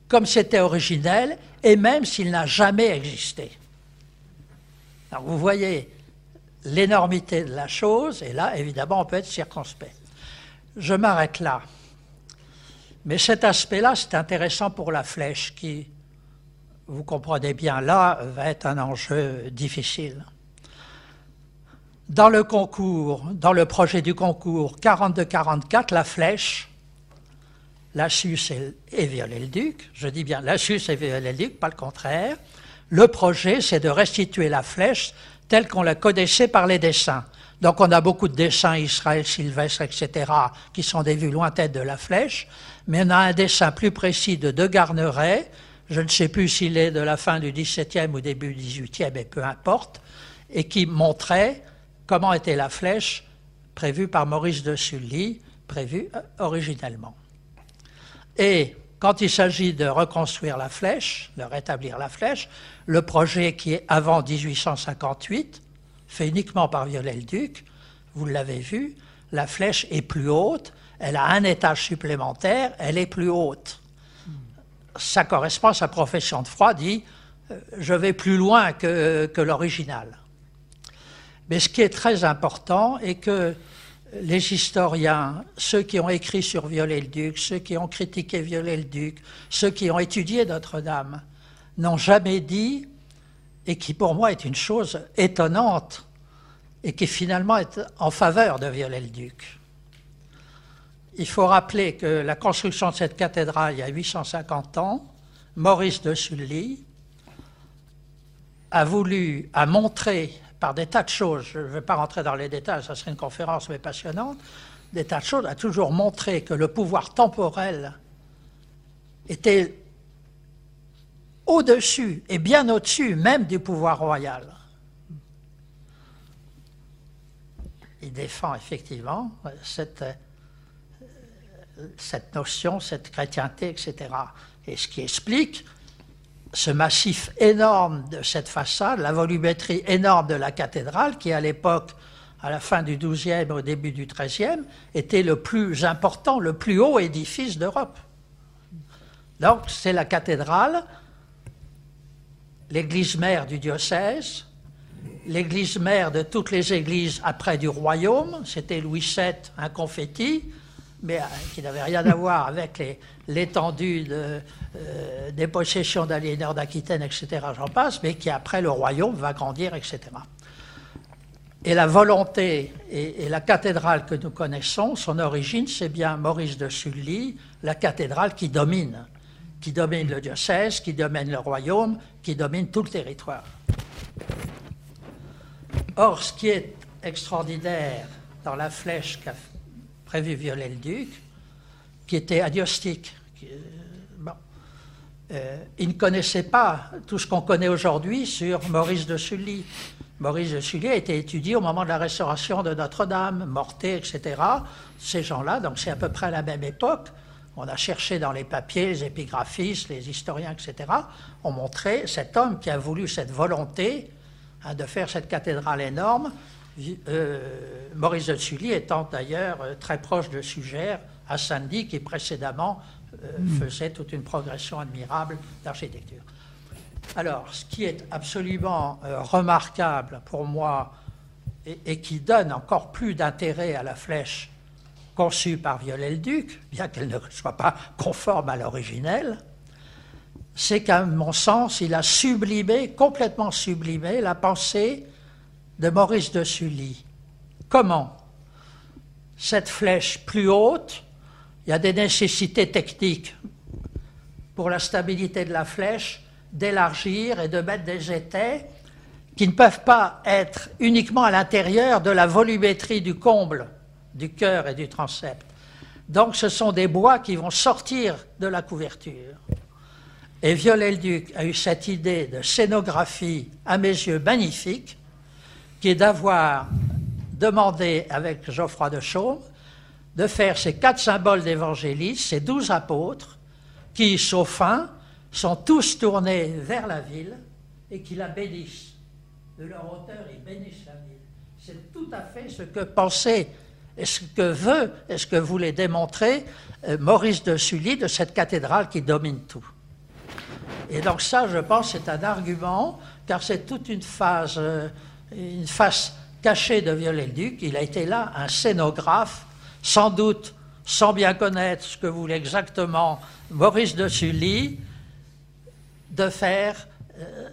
comme c'était originel, et même s'il n'a jamais existé. Alors vous voyez l'énormité de la chose, et là, évidemment, on peut être circonspect. Je m'arrête là. Mais cet aspect-là, c'est intéressant pour la flèche, qui, vous comprenez bien, là, va être un enjeu difficile. Dans le concours, dans le projet du concours 42-44, la flèche, Lassus et, Viollet-le-Duc, je dis bien Lassus et Viollet-le-Duc, pas le contraire, le projet, c'est de restituer la flèche telle qu'on la connaissait par les dessins. Donc on a beaucoup de dessins Israël, Sylvestre, etc., qui sont des vues lointaines de la flèche, mais on a un dessin plus précis de De Garneret, je ne sais plus s'il est de la fin du XVIIe ou début du XVIIIe, mais peu importe, et qui montrait comment était la flèche prévue par Maurice de Sully, prévue euh, originellement. Et quand il s'agit de reconstruire la flèche, de rétablir la flèche, le projet qui est avant 1858, fait uniquement par Viollet-le-Duc, vous l'avez vu, la flèche est plus haute, elle a un étage supplémentaire, elle est plus haute. Ça correspond à sa profession de froid, dit euh, je vais plus loin que, que l'original. Mais ce qui est très important est que les historiens, ceux qui ont écrit sur Viollet-le-Duc, ceux qui ont critiqué Viollet-le-Duc, ceux qui ont étudié Notre-Dame, n'ont jamais dit, et qui pour moi est une chose étonnante, et qui finalement est en faveur de Viollet-le-Duc. Il faut rappeler que la construction de cette cathédrale il y a 850 ans, Maurice de Sully a voulu, a montré par des tas de choses, je ne vais pas rentrer dans les détails, ça serait une conférence mais passionnante, des tas de choses, a toujours montré que le pouvoir temporel était au-dessus et bien au-dessus même du pouvoir royal. Il défend effectivement cette, cette notion, cette chrétienté, etc. Et ce qui explique ce massif énorme de cette façade, la volumétrie énorme de la cathédrale, qui à l'époque, à la fin du XIIe, au début du XIIIe, était le plus important, le plus haut édifice d'Europe. Donc c'est la cathédrale, l'église mère du diocèse, l'église mère de toutes les églises après du royaume, c'était Louis VII, un confetti, mais euh, qui n'avait rien à voir avec l'étendue euh, des possessions d'aliéneurs d'Aquitaine, etc., j'en passe, mais qui après le royaume va grandir, etc. Et la volonté et, la cathédrale que nous connaissons, son origine, c'est bien Maurice de Sully, la cathédrale qui domine, qui domine le diocèse, qui domine le royaume, qui domine tout le territoire. Or, ce qui est extraordinaire dans la flèche qu'a prévu Viollet-le-Duc, qui était adiostique, euh, il ne connaissait pas tout ce qu'on connaît aujourd'hui sur Maurice de Sully. Maurice de Sully a été étudié au moment de la restauration de Notre-Dame, Morté, etc. Ces gens-là, donc c'est à peu près à la même époque. On a cherché dans les papiers, les épigraphistes, les historiens, etc. ont montré cet homme qui a voulu cette volonté hein, de faire cette cathédrale énorme. Euh, Maurice de Sully étant d'ailleurs euh, très proche de Sugère, à Saint-Denis, qui précédemment euh, faisait toute une progression admirable d'architecture. Alors, ce qui est absolument euh, remarquable pour moi et, qui donne encore plus d'intérêt à la flèche conçue par Viollet-le-Duc, bien qu'elle ne soit pas conforme à l'originel, c'est qu'à mon sens, il a sublimé, complètement sublimé, la pensée de Maurice de Sully. Comment? Cette flèche plus haute, il y a des nécessités techniques pour la stabilité de la flèche d'élargir et de mettre des étais qui ne peuvent pas être uniquement à l'intérieur de la volumétrie du comble du cœur et du transept. Donc ce sont des bois qui vont sortir de la couverture. Et Viollet-le-Duc a eu cette idée de scénographie, à mes yeux, magnifique, qui est d'avoir demandé avec Geoffroy de Chaume de faire ces quatre symboles d'évangélisme, ces douze apôtres, qui, sauf un, sont tous tournés vers la ville et qui la bénissent. De leur hauteur, ils bénissent la ville. C'est tout à fait ce que pensait et ce que veut et ce que voulait démontrer euh, Maurice de Sully de cette cathédrale qui domine tout? Et donc ça, je pense, c'est un argument, car c'est toute une phase, euh, une face cachée de Viollet-le-Duc. Il a été là un scénographe sans doute sans bien connaître ce que voulait exactement Maurice de Sully, de faire euh,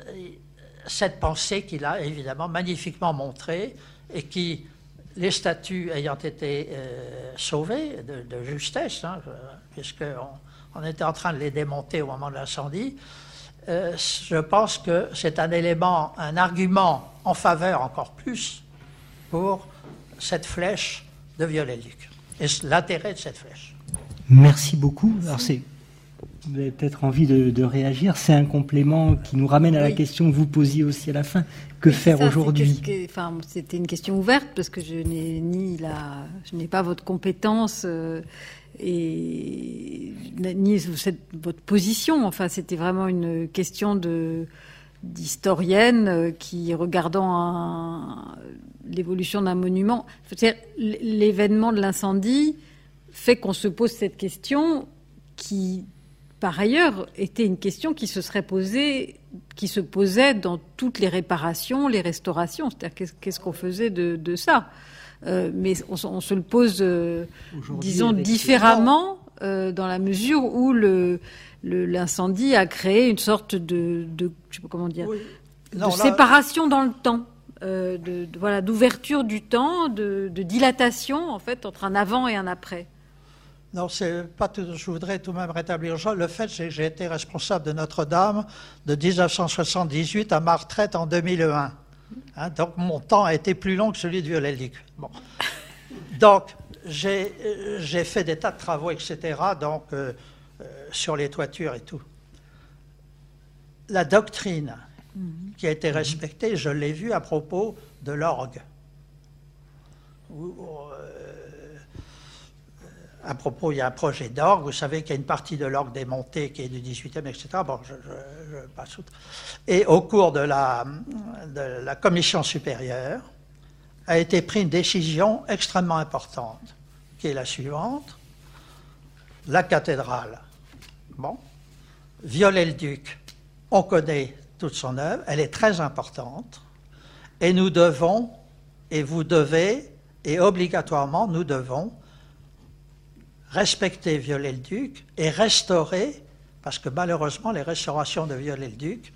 cette pensée qu'il a évidemment magnifiquement montrée et qui, les statues ayant été euh, sauvées de, justesse, hein, puisqu'on on était en train de les démonter au moment de l'incendie, euh, je pense que c'est un élément, un argument en faveur encore plus pour cette flèche de Viollet-le-Duc et l'intérêt de cette flèche. Merci beaucoup. Avez peut-être envie de, réagir. C'est un complément qui nous ramène à la question que vous posiez aussi à la fin. Que faire aujourd'hui? enfin, C'était une question ouverte parce que je n'ai ni la, je n'ai pas votre compétence. Euh, et ni votre position. Enfin, c'était vraiment une question de d'historienne euh, qui, regardant l'évolution d'un monument, l'événement de l'incendie fait qu'on se pose cette question qui, par ailleurs, était une question qui se serait posée, qui se posait dans toutes les réparations, les restaurations. C'est-à-dire qu'est-ce qu'on faisait de, ça? Euh, Mais on, se le pose, euh, disons, différemment dans la mesure où le l'incendie a créé une sorte de, je sais pas comment dire, de séparation dans le temps. Euh, de, voilà, d'ouverture du temps, de, dilatation en fait entre un avant et un après. Non, c'est pas tout. Je voudrais tout de même rétablir le fait que j'ai été responsable de Notre-Dame de 1978 à ma retraite en 2001. Hein, donc mon temps a été plus long que celui de Viollet-le-Duc. Bon. Donc j'ai fait des tas de travaux, etc. Donc euh, euh, sur les toitures et tout. La doctrine qui a été respectée, je l'ai vue à propos de l'orgue. À propos, il y a un projet d'orgue. Vous savez qu'il y a une partie de l'orgue démontée qui est du 18e, etc. Bon, je, passe outre. Et au cours de la, de la commission supérieure, a été prise une décision extrêmement importante, qui est la suivante. La cathédrale, bon, Viollet-le-Duc, on connaît toute son œuvre, elle est très importante, et nous devons, et vous devez, et obligatoirement, nous devons respecter Viollet-le-Duc et restaurer, parce que malheureusement, les restaurations de Viollet-le-Duc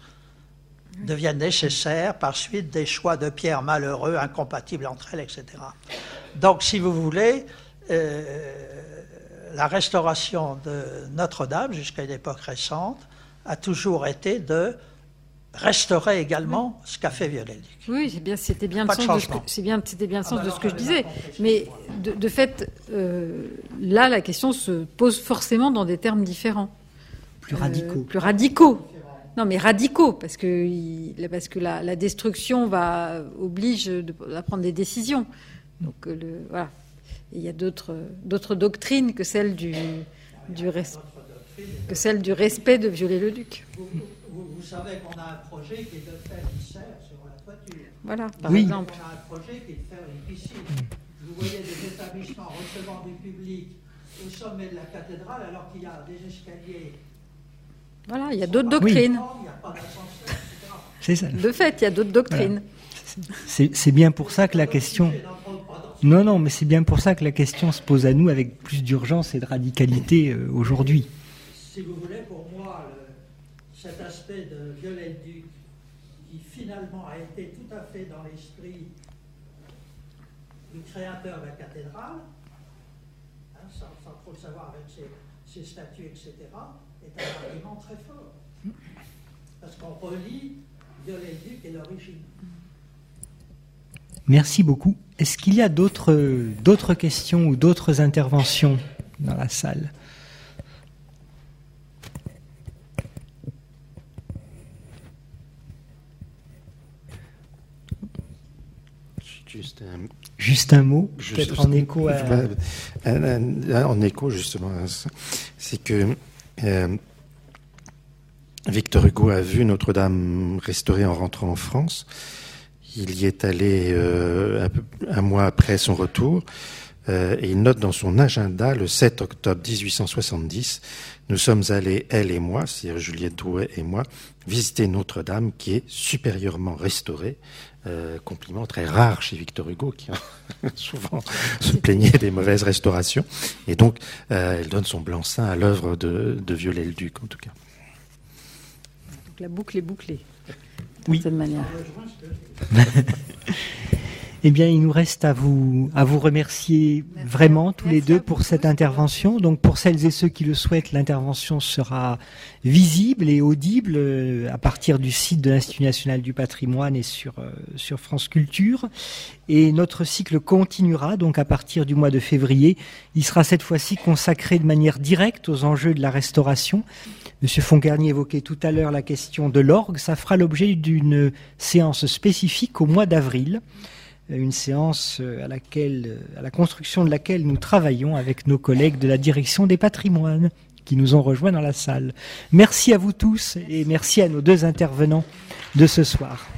deviennent nécessaires par suite des choix de pierres malheureux, incompatibles entre elles, etc. Donc, si vous voulez, euh, la restauration de Notre-Dame, jusqu'à une époque récente, a toujours été de restaurer également ce qu'a fait Viollet-le-Duc. Oui, c'est bien, c'était bien, le sens de ce que, c'est bien, c'était bien le sens de ce que je disais. Mais de, fait, euh, là, la question se pose forcément dans des termes différents. Plus radicaux. Euh, plus radicaux. Non, mais radicaux, parce que, parce que la, destruction va, oblige de, à prendre des décisions. Donc, euh, le, voilà. il y a d'autres, d'autres doctrines que celle du, du, que celle du respect de Viollet-le-Duc. Vous, vous, savez qu'on a un projet qui est de faire une serre sur la toiture. Voilà, par exemple. On a un projet qui est de faire une piscine. Vous voyez des établissements recevant du public au sommet de la cathédrale alors qu'il y a des escaliers voilà, il y a d'autres doctrines. C'est ça. De fait, il y a d'autres doctrines. C'est bien pour ça que la question. Non, non, mais c'est bien pour ça que la question se pose à nous avec plus d'urgence et de radicalité euh, aujourd'hui. Si vous voulez, pour moi, cet aspect de Viollet-Duc, qui finalement a été tout à fait dans l'esprit du créateur de la cathédrale, hein, sans, trop le savoir avec ses, ses statues, etc., est un argument très fort. Parce qu'on relie Viollet-le-Duc et l'origine. Merci beaucoup. Est-ce qu'il y a d'autres questions ou d'autres interventions dans la salle? Juste un, Juste un mot, peut-être en écho à... En écho, justement, c'est que euh, Victor Hugo a vu Notre-Dame restaurée en rentrant en France. Il y est allé euh, un, mois après son retour euh, et il note dans son agenda le 7 octobre 1870, nous sommes allés, elle et moi, c'est-à-dire Juliette Drouet et moi, visiter Notre-Dame qui est supérieurement restaurée. Euh, compliment très rare chez Victor Hugo, qui [laughs] souvent se plaignait des mauvaises restaurations. Et donc, elle donne son blanc-seing à l'œuvre de, de Viollet-le-Duc, en tout cas la boucle est bouclée, de cette manière. [laughs] Eh bien, il nous reste à vous, à vous remercier vraiment tous les deux pour cette intervention. Donc, pour celles et ceux qui le souhaitent, l'intervention sera visible et audible euh, à partir du site de l'Institut national du patrimoine et sur, euh, sur France Culture. Et notre cycle continuera donc à partir du mois de février. Il sera cette fois-ci consacré de manière directe aux enjeux de la restauration. Monsieur Fongarnier évoquait tout à l'heure la question de l'orgue. Ça fera l'objet d'une séance spécifique au mois d'avril une séance euh, à laquelle, euh, à la construction de laquelle nous travaillons avec nos collègues de la direction des patrimoines qui nous ont rejoints dans la salle. Merci à vous tous et merci à nos deux intervenants de ce soir.